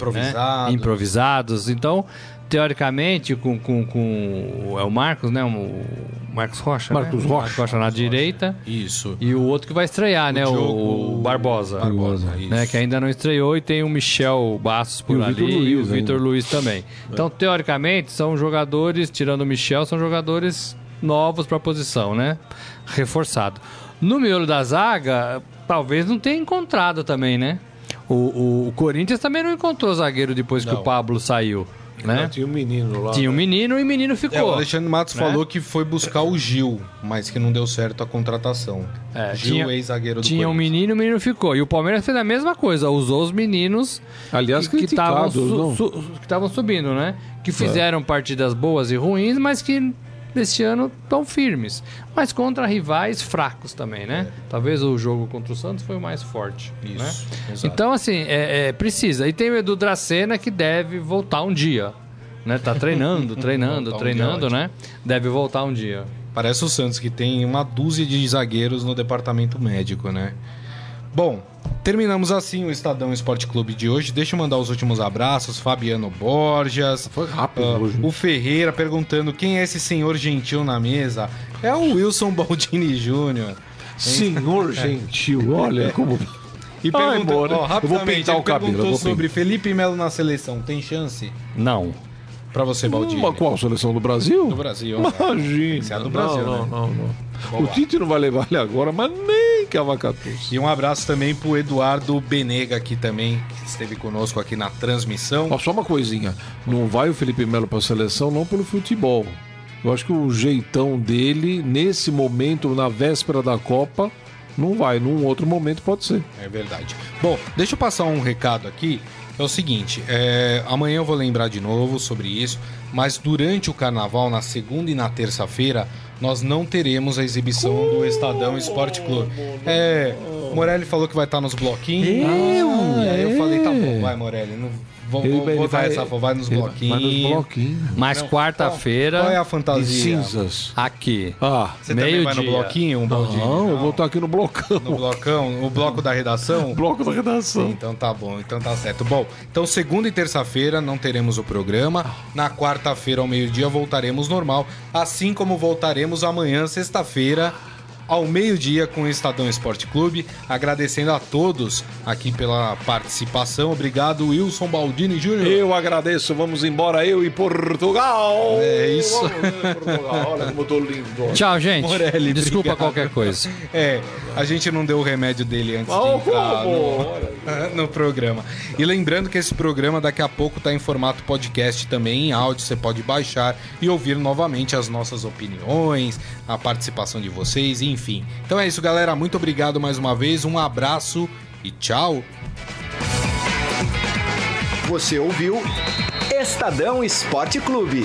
Improvisados. Então, teoricamente, com, com, com é o Marcos, né? O Marcos Rocha, Marcos né? Rocha. Marcos Rocha na direita Isso. e o outro que vai estrear, né? O, Diogo o Barbosa Barbosa, isso. né, que ainda não estreou e tem o Michel Bastos por E ali Vitor e o Luiz Vitor. Luiz também. Então, teoricamente, são jogadores, tirando o Michel, são jogadores novos para a posição, né? Reforçado. No miolo da zaga, talvez não tenha encontrado também, né? O, o- o Corinthians também não encontrou zagueiro depois que Não. o Pablo saiu, né? Tinha um menino lá. Tinha um menino e o menino É, o ficou. Alexandre Matos né? falou que foi buscar o Gil, mas que não deu certo a contratação. É, Gil, tinha- ex-zagueiro do Tinha um menino e o menino ficou. E o Palmeiras fez a mesma coisa, usou os meninos Aliás, que estavam que estavam subindo, né? Que fizeram partidas boas e ruins, mas que desse ano estão firmes. Mas contra rivais fracos também, né? Talvez o jogo contra o Santos foi o mais forte. Isso, né? exato. Então, assim, é, é, precisa. E tem o Edu Dracena que deve voltar um dia. Né? Tá treinando, treinando, um treinando, né? Deve voltar um dia. Parece o Santos, que tem uma dúzia de zagueiros no departamento médico, né? Bom, terminamos assim o Estadão Esporte Clube de hoje. Deixa eu mandar os últimos abraços. Fabiano Borges. Foi rápido ah, hoje. o Ferreira perguntando quem é esse senhor gentil na mesa. É o Wilson Baldini Júnior. Senhor gentil, olha como. E Ai, pergunta, Moura, ó, eu vou pintar o cabelo, perguntou sobre Felipe Melo na seleção. Tem chance Não. pra você, Baldini? Uma qual seleção do Brasil? Do Brasil. né? Imagina. Esse é do Não, Brasil, não, né? não, não. Vamos O. Tite não vai levar ele agora, mas nem Cavacatus. E um abraço também pro Eduardo Benega aqui também, que esteve conosco aqui na transmissão. Ó, só uma coisinha. Não vai o Felipe Melo pra seleção, não pelo futebol. Eu acho que o jeitão dele, nesse momento, na véspera da Copa, não vai. Num outro momento pode ser. É verdade. Bom, deixa eu passar um recado aqui. É o seguinte, é, amanhã eu vou lembrar de novo sobre isso, mas durante o carnaval, na segunda e na terça-feira, nós não teremos a exibição do Estadão Esporte Clube. É, Morelli falou que vai estar nos bloquinhos. Eu? Ah, aí eu falei, tá É. bom, vai, Morelli. Não, vou Ele- vou, ele vou dar vai- essa, vai nos bloquinhos. Vai nos bloquinhos. Mas Não, Qual é quarta-feira, a fantasia? cinzas. aqui. Ah, Você também vai no Meio-dia. bloquinho, um Baldini? não, eu vou estar aqui no blocão. No blocão, o bloco da redação? Bloco da redação. Então tá bom, então tá certo. Bom, então segunda e terça-feira não teremos o programa. Na quarta-feira ao meio-dia voltaremos normal, assim como voltaremos amanhã, sexta-feira, ao meio-dia com o Estadão Esporte Clube. Agradecendo a todos aqui pela participação. Obrigado, Wilson Baldini Júnior. Eu agradeço, vamos embora, eu e Portugal. É isso. Vamos, Portugal. Olha como eu tô lindo. Tchau, gente. Morelli, Desculpa obrigado. qualquer coisa. É, a gente não deu o remédio dele antes de Oh, entrar como? no, no programa. E lembrando que esse programa daqui a pouco tá em formato podcast também, em áudio, você pode baixar e ouvir novamente as nossas opiniões, a participação de vocês, enfim. Então é isso, galera. Muito obrigado mais uma vez, um abraço e tchau. Você ouviu Estadão Esporte Clube.